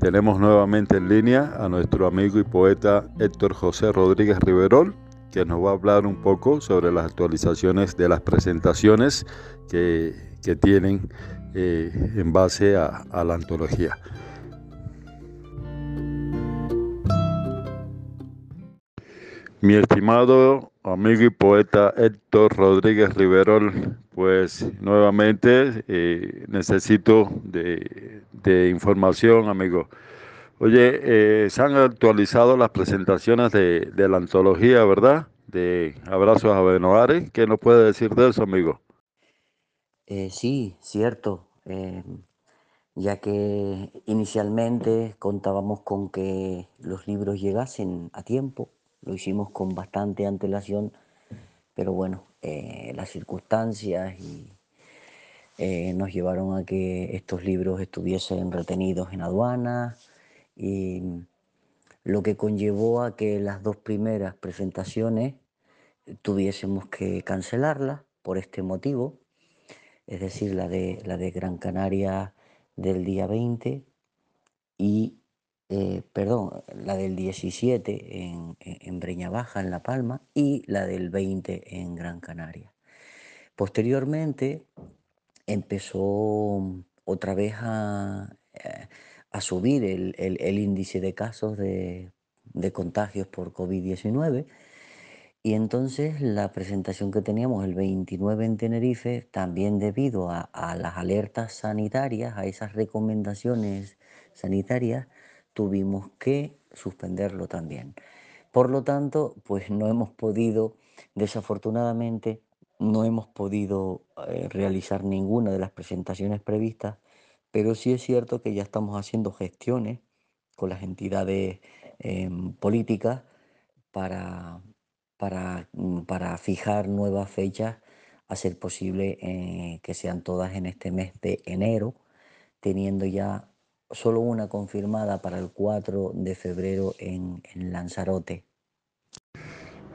Speaker 1: tenemos nuevamente en línea a nuestro amigo y poeta Héctor José Rodríguez Riverol, que nos va a hablar un poco sobre las actualizaciones de las presentaciones que, tienen eh, en base a la antología. Mi estimado amigo y poeta Héctor Rodríguez Riverol, pues nuevamente eh, necesito de, información, amigo. Oye, eh, se han actualizado las presentaciones de, la antología, ¿verdad? De Abrazos a Benoare. ¿Qué nos puede decir de eso, amigo?
Speaker 5: Eh, sí, cierto. ya que inicialmente contábamos con que los libros llegasen a tiempo, lo hicimos con bastante antelación, pero bueno, eh, las circunstancias eh, nos llevaron a que estos libros estuviesen retenidos en aduana y lo que conllevó a que las dos primeras presentaciones tuviésemos que cancelarlas por este motivo, es decir, la de, la de Gran Canaria del día 20 y, eh, perdón, la del 17 en, en Breña Baja, en La Palma, y la del 20 en Gran Canaria. Posteriormente empezó otra vez a, eh, subir el, índice de casos de, contagios por COVID-19 y entonces la presentación que teníamos el 29 en Tenerife, también debido a las alertas sanitarias, a esas recomendaciones sanitarias, tuvimos que suspenderlo también. Por lo tanto, pues no hemos podido, desafortunadamente, no hemos podido eh, realizar ninguna de las presentaciones previstas, pero sí es cierto que ya estamos haciendo gestiones con las entidades em, políticas para, para, mm, para, fijar nuevas fechas, a ser posible eh, que sean todas en este mes de enero, teniendo ya solo una confirmada para el 4 de febrero en, Lanzarote.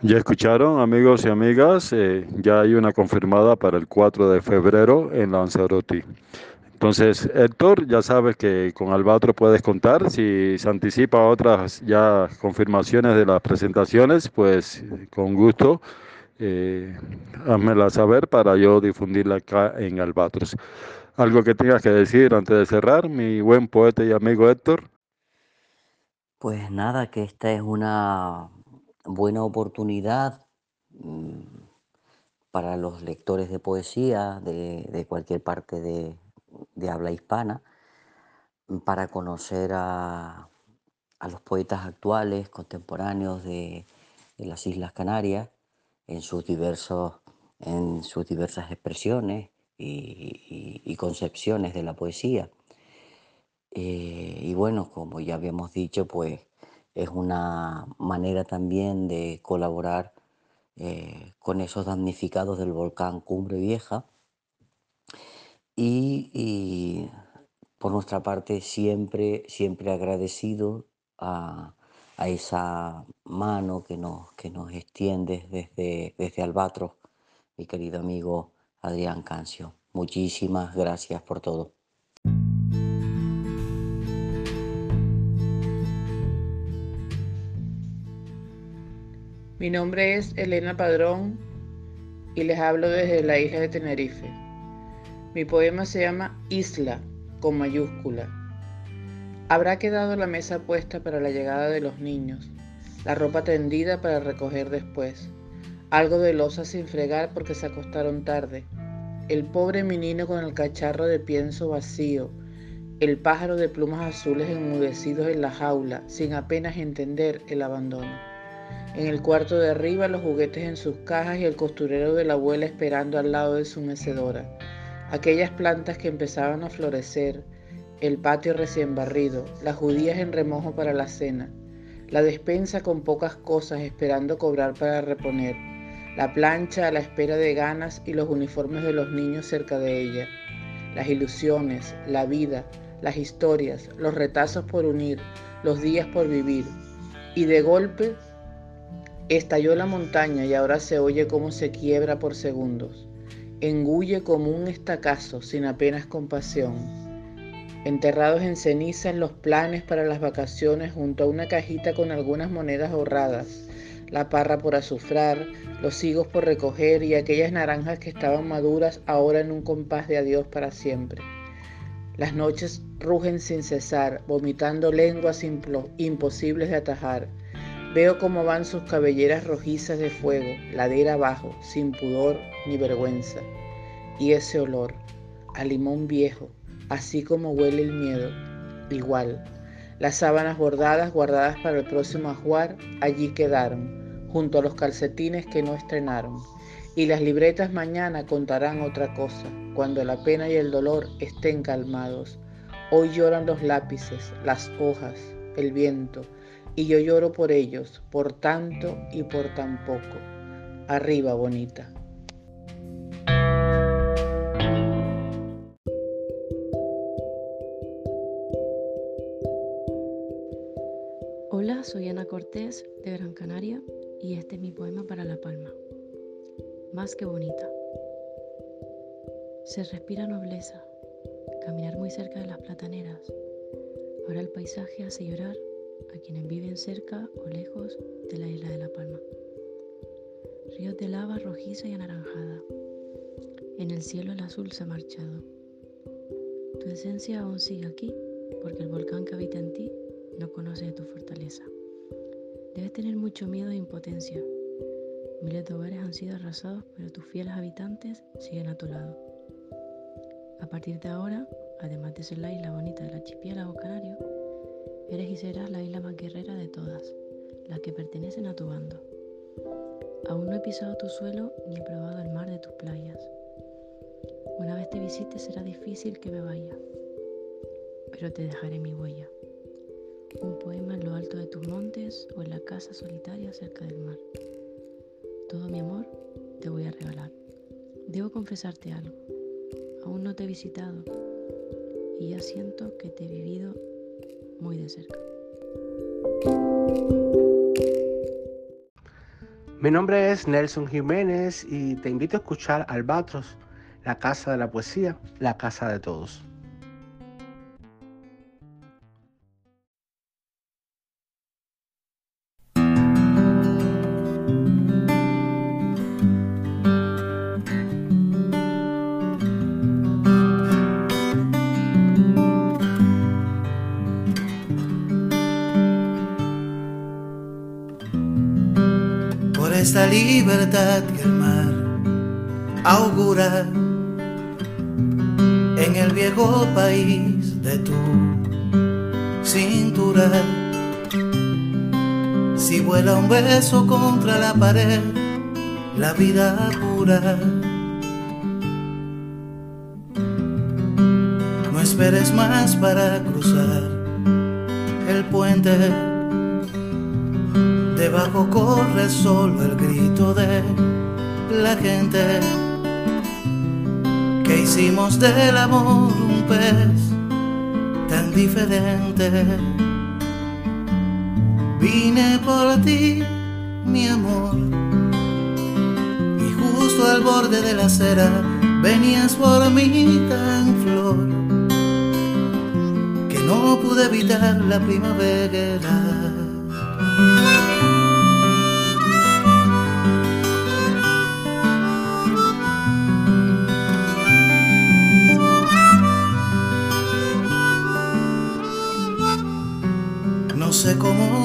Speaker 1: Ya escucharon, amigos y amigas, eh, ya hay una confirmada para el 4 de febrero en Lanzarote. Entonces, Héctor, ya sabes que con Albatro puedes contar. Si se anticipa otras ya confirmaciones de las presentaciones, pues con gusto, eh, házmela saber para yo difundirla acá en Albatros. ¿Algo que tengas que decir antes de cerrar, mi buen poeta y amigo Héctor?
Speaker 5: Pues nada, que esta es una buena oportunidad mm, para los lectores de poesía de, de cualquier parte de, de habla hispana para conocer a, los poetas actuales, contemporáneos de, las Islas Canarias en sus, diversos, en sus diversas expresiones y, concepciones de la poesía. Eh, y bueno, como ya habíamos dicho, pues es una manera también de colaborar eh, con esos damnificados del volcán Cumbre Vieja y, por nuestra parte siempre, siempre agradecido a, esa mano que nos, que nos extiende desde, desde Albatros, mi querido amigo Adrián Cancio. Muchísimas gracias por todo.
Speaker 23: Mi nombre es Elena Padrón y les hablo desde la isla de Tenerife. Mi poema se llama Isla, con mayúscula. Habrá quedado la mesa puesta para la llegada de los niños, la ropa tendida para recoger después, algo de losa sin fregar porque se acostaron tarde, el pobre menino con el cacharro de pienso vacío, el pájaro de plumas azules enmudecidos en la jaula, sin apenas entender el abandono. En el cuarto de arriba los juguetes en sus cajas y el costurero de la abuela esperando al lado de su mecedora. Aquellas plantas que empezaban a florecer, el patio recién barrido, las judías en remojo para la cena, la despensa con pocas cosas esperando cobrar para reponer, la plancha a la espera de ganas y los uniformes de los niños cerca de ella, las ilusiones, la vida, las historias, los retazos por unir, los días por vivir. Y de golpe estalló la montaña y ahora se oye cómo se quiebra por segundos engulle como un estacazo sin apenas compasión. Enterrados en ceniza en los planes para las vacaciones junto a una cajita con algunas monedas ahorradas, la parra por azufrar, los higos por recoger y aquellas naranjas que estaban maduras ahora en un compás de adiós para siempre. Las noches rugen sin cesar, vomitando lenguas imposibles de atajar. Veo cómo van sus cabelleras rojizas de fuego, ladera abajo, sin pudor ni vergüenza. Y ese olor, a limón viejo, así como huele el miedo, igual. Las sábanas bordadas guardadas para el próximo ajuar allí quedaron, junto a los calcetines que no estrenaron. Y las libretas mañana contarán otra cosa, cuando la pena y el dolor estén calmados. Hoy lloran los lápices, las hojas, el viento, y yo lloro por ellos, por tanto y por tan poco. Arriba, bonita.
Speaker 24: Soy Ana Cortés de Gran Canaria y este es mi poema para La Palma. Más que bonita. Se respira nobleza, caminar muy cerca de las plataneras. Ahora el paisaje hace llorar a quienes viven cerca o lejos de la isla de La Palma. Ríos de lava rojiza y anaranjada. En el cielo el azul se ha marchado. Tu esencia aún sigue aquí porque el volcán que habita en ti no conoce de tu fortaleza. Debes tener mucho miedo e impotencia. Miles de hogares han sido arrasados, pero tus fieles habitantes siguen a tu lado. A partir de ahora, además de ser la isla bonita del archipiélago canario, Eres y serás la isla más guerrera de todas, las que pertenecen a tu bando. Aún no he pisado tu suelo ni he probado el mar de tus playas. Una vez te visite será difícil que me vaya, pero te dejaré mi huella. Un poema en lo alto de tus montes o en la casa solitaria cerca del mar. Todo mi amor te voy a regalar. Debo confesarte algo. Aún no te he visitado y ya siento que te he vivido muy de cerca.
Speaker 13: Mi nombre es Nelson Jiménez y te invito a escuchar Albatros, la casa de la poesía, la casa de todos.
Speaker 25: El mar augura en el viejo país de tu cintura. Si vuela un beso contra la pared, la vida pura. No esperes más para cruzar el puente Debajo corre solo el grito de la gente que hicimos del amor un pez tan diferente. Vine por ti, mi amor, y justo al borde de la acera venías por mí tan flor que no pude evitar la primavera.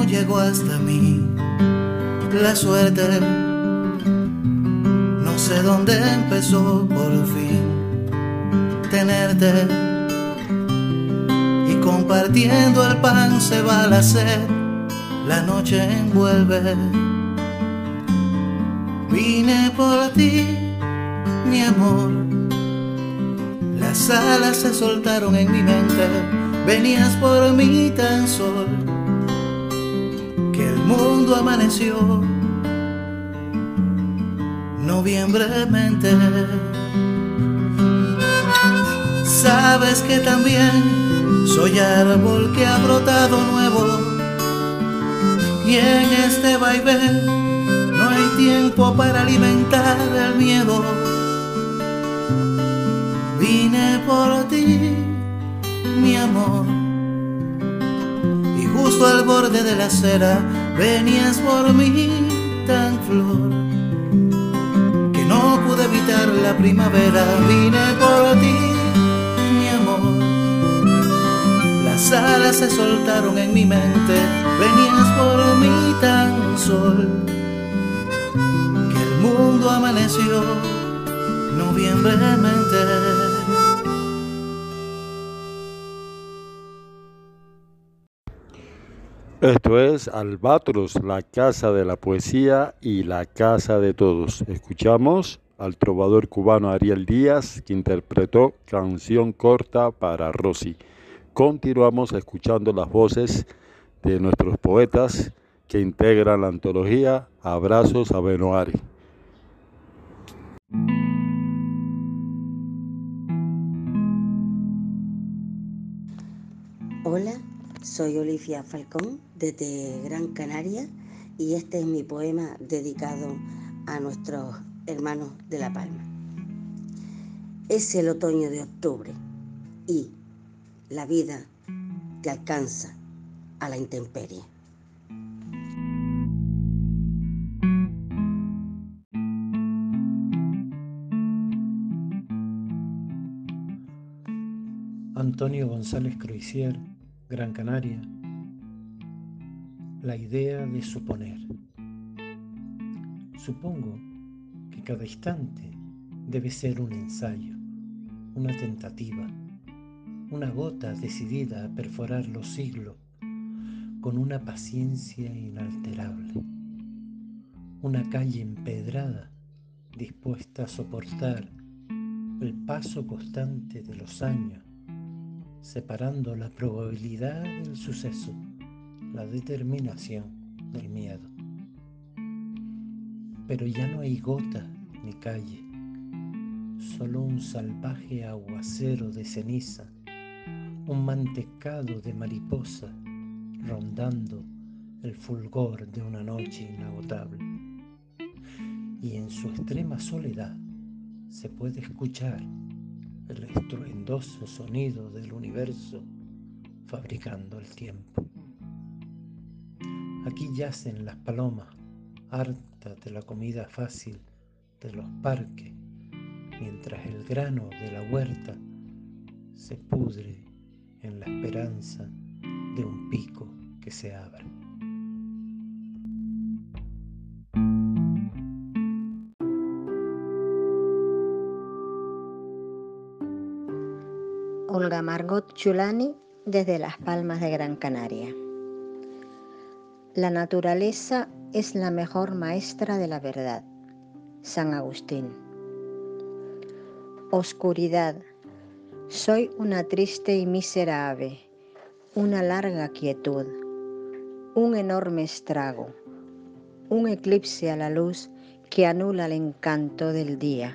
Speaker 25: Llegó hasta mí la suerte. No sé dónde empezó por fin tenerte. Y compartiendo el pan se va la sed, la noche envuelve. Vine por ti, mi amor. Las alas se soltaron en mi mente, venías por mí tan solo amaneció noviembremente. Sabes que también soy árbol que ha brotado nuevo y en este vaivén no hay tiempo para alimentar el miedo. Vine por ti, mi amor, y justo al borde de la acera venías por mí tan flor que no pude evitar la primavera, vine por ti, mi amor. Las alas se soltaron en mi mente, venías por mí tan sol que el mundo amaneció noviembremente.
Speaker 1: Esto es Albatros, la casa de la poesía y la casa de todos. Escuchamos al trovador cubano Ariel Díaz, que interpretó Canción Corta para Rosy. Continuamos escuchando las voces de nuestros poetas que integran la antología Abrazos a Benoari.
Speaker 26: Hola, soy Olivia Falcón desde Gran Canaria y este es mi poema dedicado a nuestros hermanos de La Palma. Es el otoño de octubre y la vida te alcanza a la intemperie.
Speaker 27: Antonio González Croicier Gran Canaria, la idea de suponer. Supongo que cada instante debe ser un ensayo, una tentativa, una gota decidida a perforar los siglos con una paciencia inalterable, una calle empedrada dispuesta a soportar el paso constante de los años separando la probabilidad del suceso, la determinación del miedo. Pero ya no hay gota ni calle, solo un salvaje aguacero de ceniza, un mantecado de mariposa rondando el fulgor de una noche inagotable. y en su extrema soledad se puede escuchar el estruendoso sonido del universo fabricando el tiempo. Aquí yacen las palomas, hartas de la comida fácil de los parques, mientras el grano de la huerta se pudre en la esperanza de un pico que se abra.
Speaker 26: Olga Margot Chulani desde Las Palmas de Gran Canaria. La naturaleza es la mejor maestra de la verdad. San Agustín. Oscuridad. Soy una triste y miserable, una larga quietud, un enorme estrago, un eclipse a la luz que anula el encanto del día.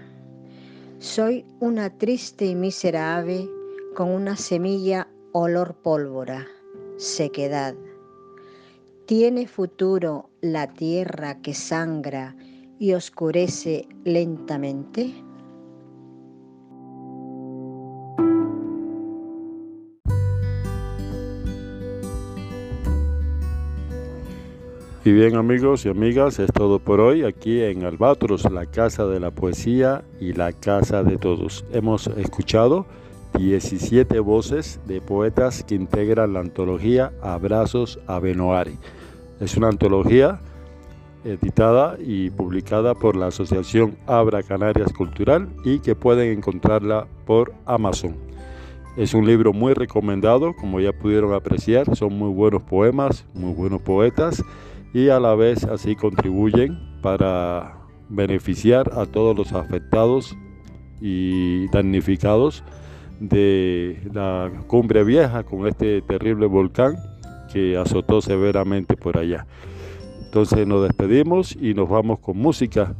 Speaker 26: Soy una triste y miserable con una semilla olor pólvora, sequedad. ¿Tiene futuro la tierra que sangra y oscurece lentamente?
Speaker 1: Y bien amigos y amigas, es todo por hoy aquí en Albatros, la casa de la poesía y la casa de todos. Hemos escuchado 17 voces de poetas que integran la antología Abrazos a Benoari. Es una antología editada y publicada por la Asociación Abra Canarias Cultural y que pueden encontrarla por Amazon. Es un libro muy recomendado, como ya pudieron apreciar, son muy buenos poemas, muy buenos poetas y a la vez así contribuyen para beneficiar a todos los afectados y damnificados de la cumbre vieja con este terrible volcán que azotó severamente por allá. Entonces nos despedimos y nos vamos con música.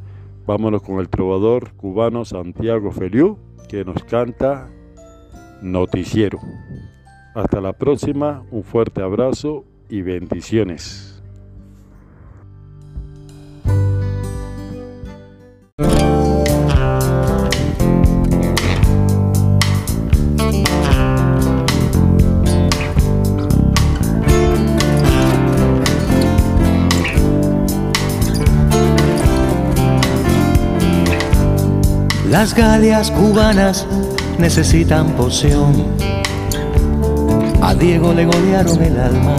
Speaker 1: Vámonos con el trovador cubano Santiago Feliu que nos canta Noticiero. Hasta la próxima, un fuerte abrazo y bendiciones.
Speaker 7: Las galias cubanas necesitan poción. A Diego le golearon el alma.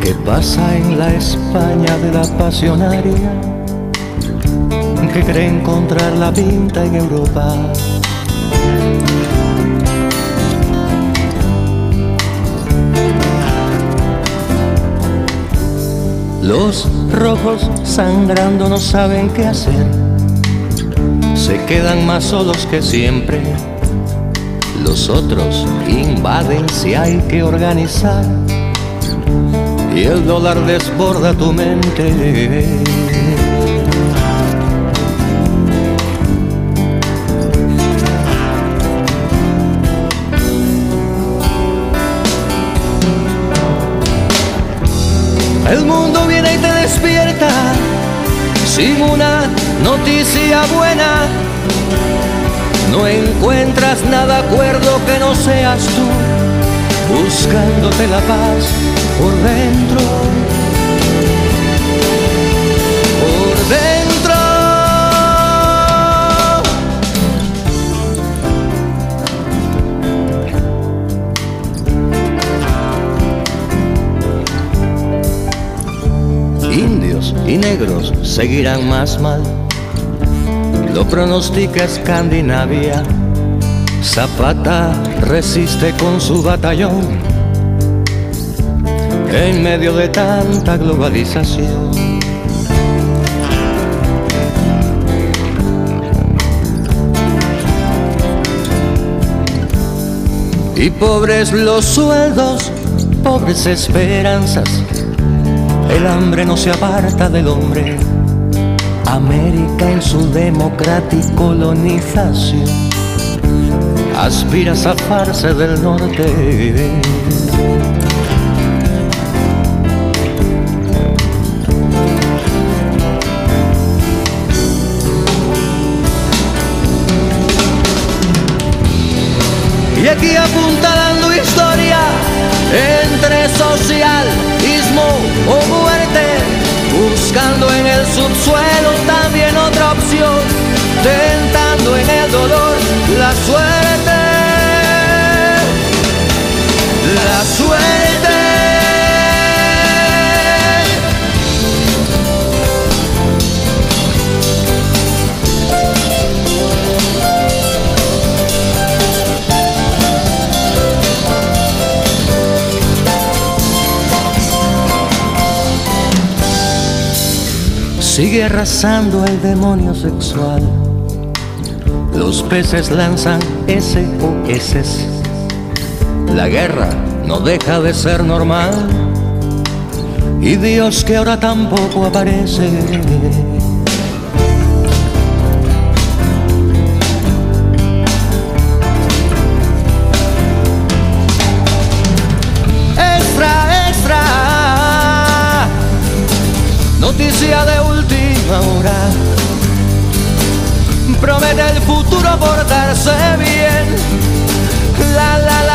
Speaker 7: ¿Qué pasa en la España de la pasionaria? Que cree encontrar la pinta en Europa. Los rojos sangrando no saben qué hacer se quedan más solos que siempre. Los otros invaden si hay que organizar y el dólar desborda tu mente. El mundo viene y te despierta sin una noticia buena. No encuentras nada acuerdo que no seas tú, buscándote la paz por dentro. Por dentro. Indios y negros seguirán más mal lo pronostica Escandinavia. Zapata resiste con su batallón en medio de tanta globalización. Y pobres los sueldos, pobres esperanzas, el hambre no se aparta del hombre América en su democrática colonización aspira a zafarse del norte. Y aquí apuntalando historia entre socialismo o muerte, buscando en el subsuelo la suerte. La suerte. Sigue arrasando el demonio sexual. Los peces lanzan SOS. La guerra no deja de ser normal. Y Dios que ahora tampoco aparece. Promete el futuro portarse bien. La la la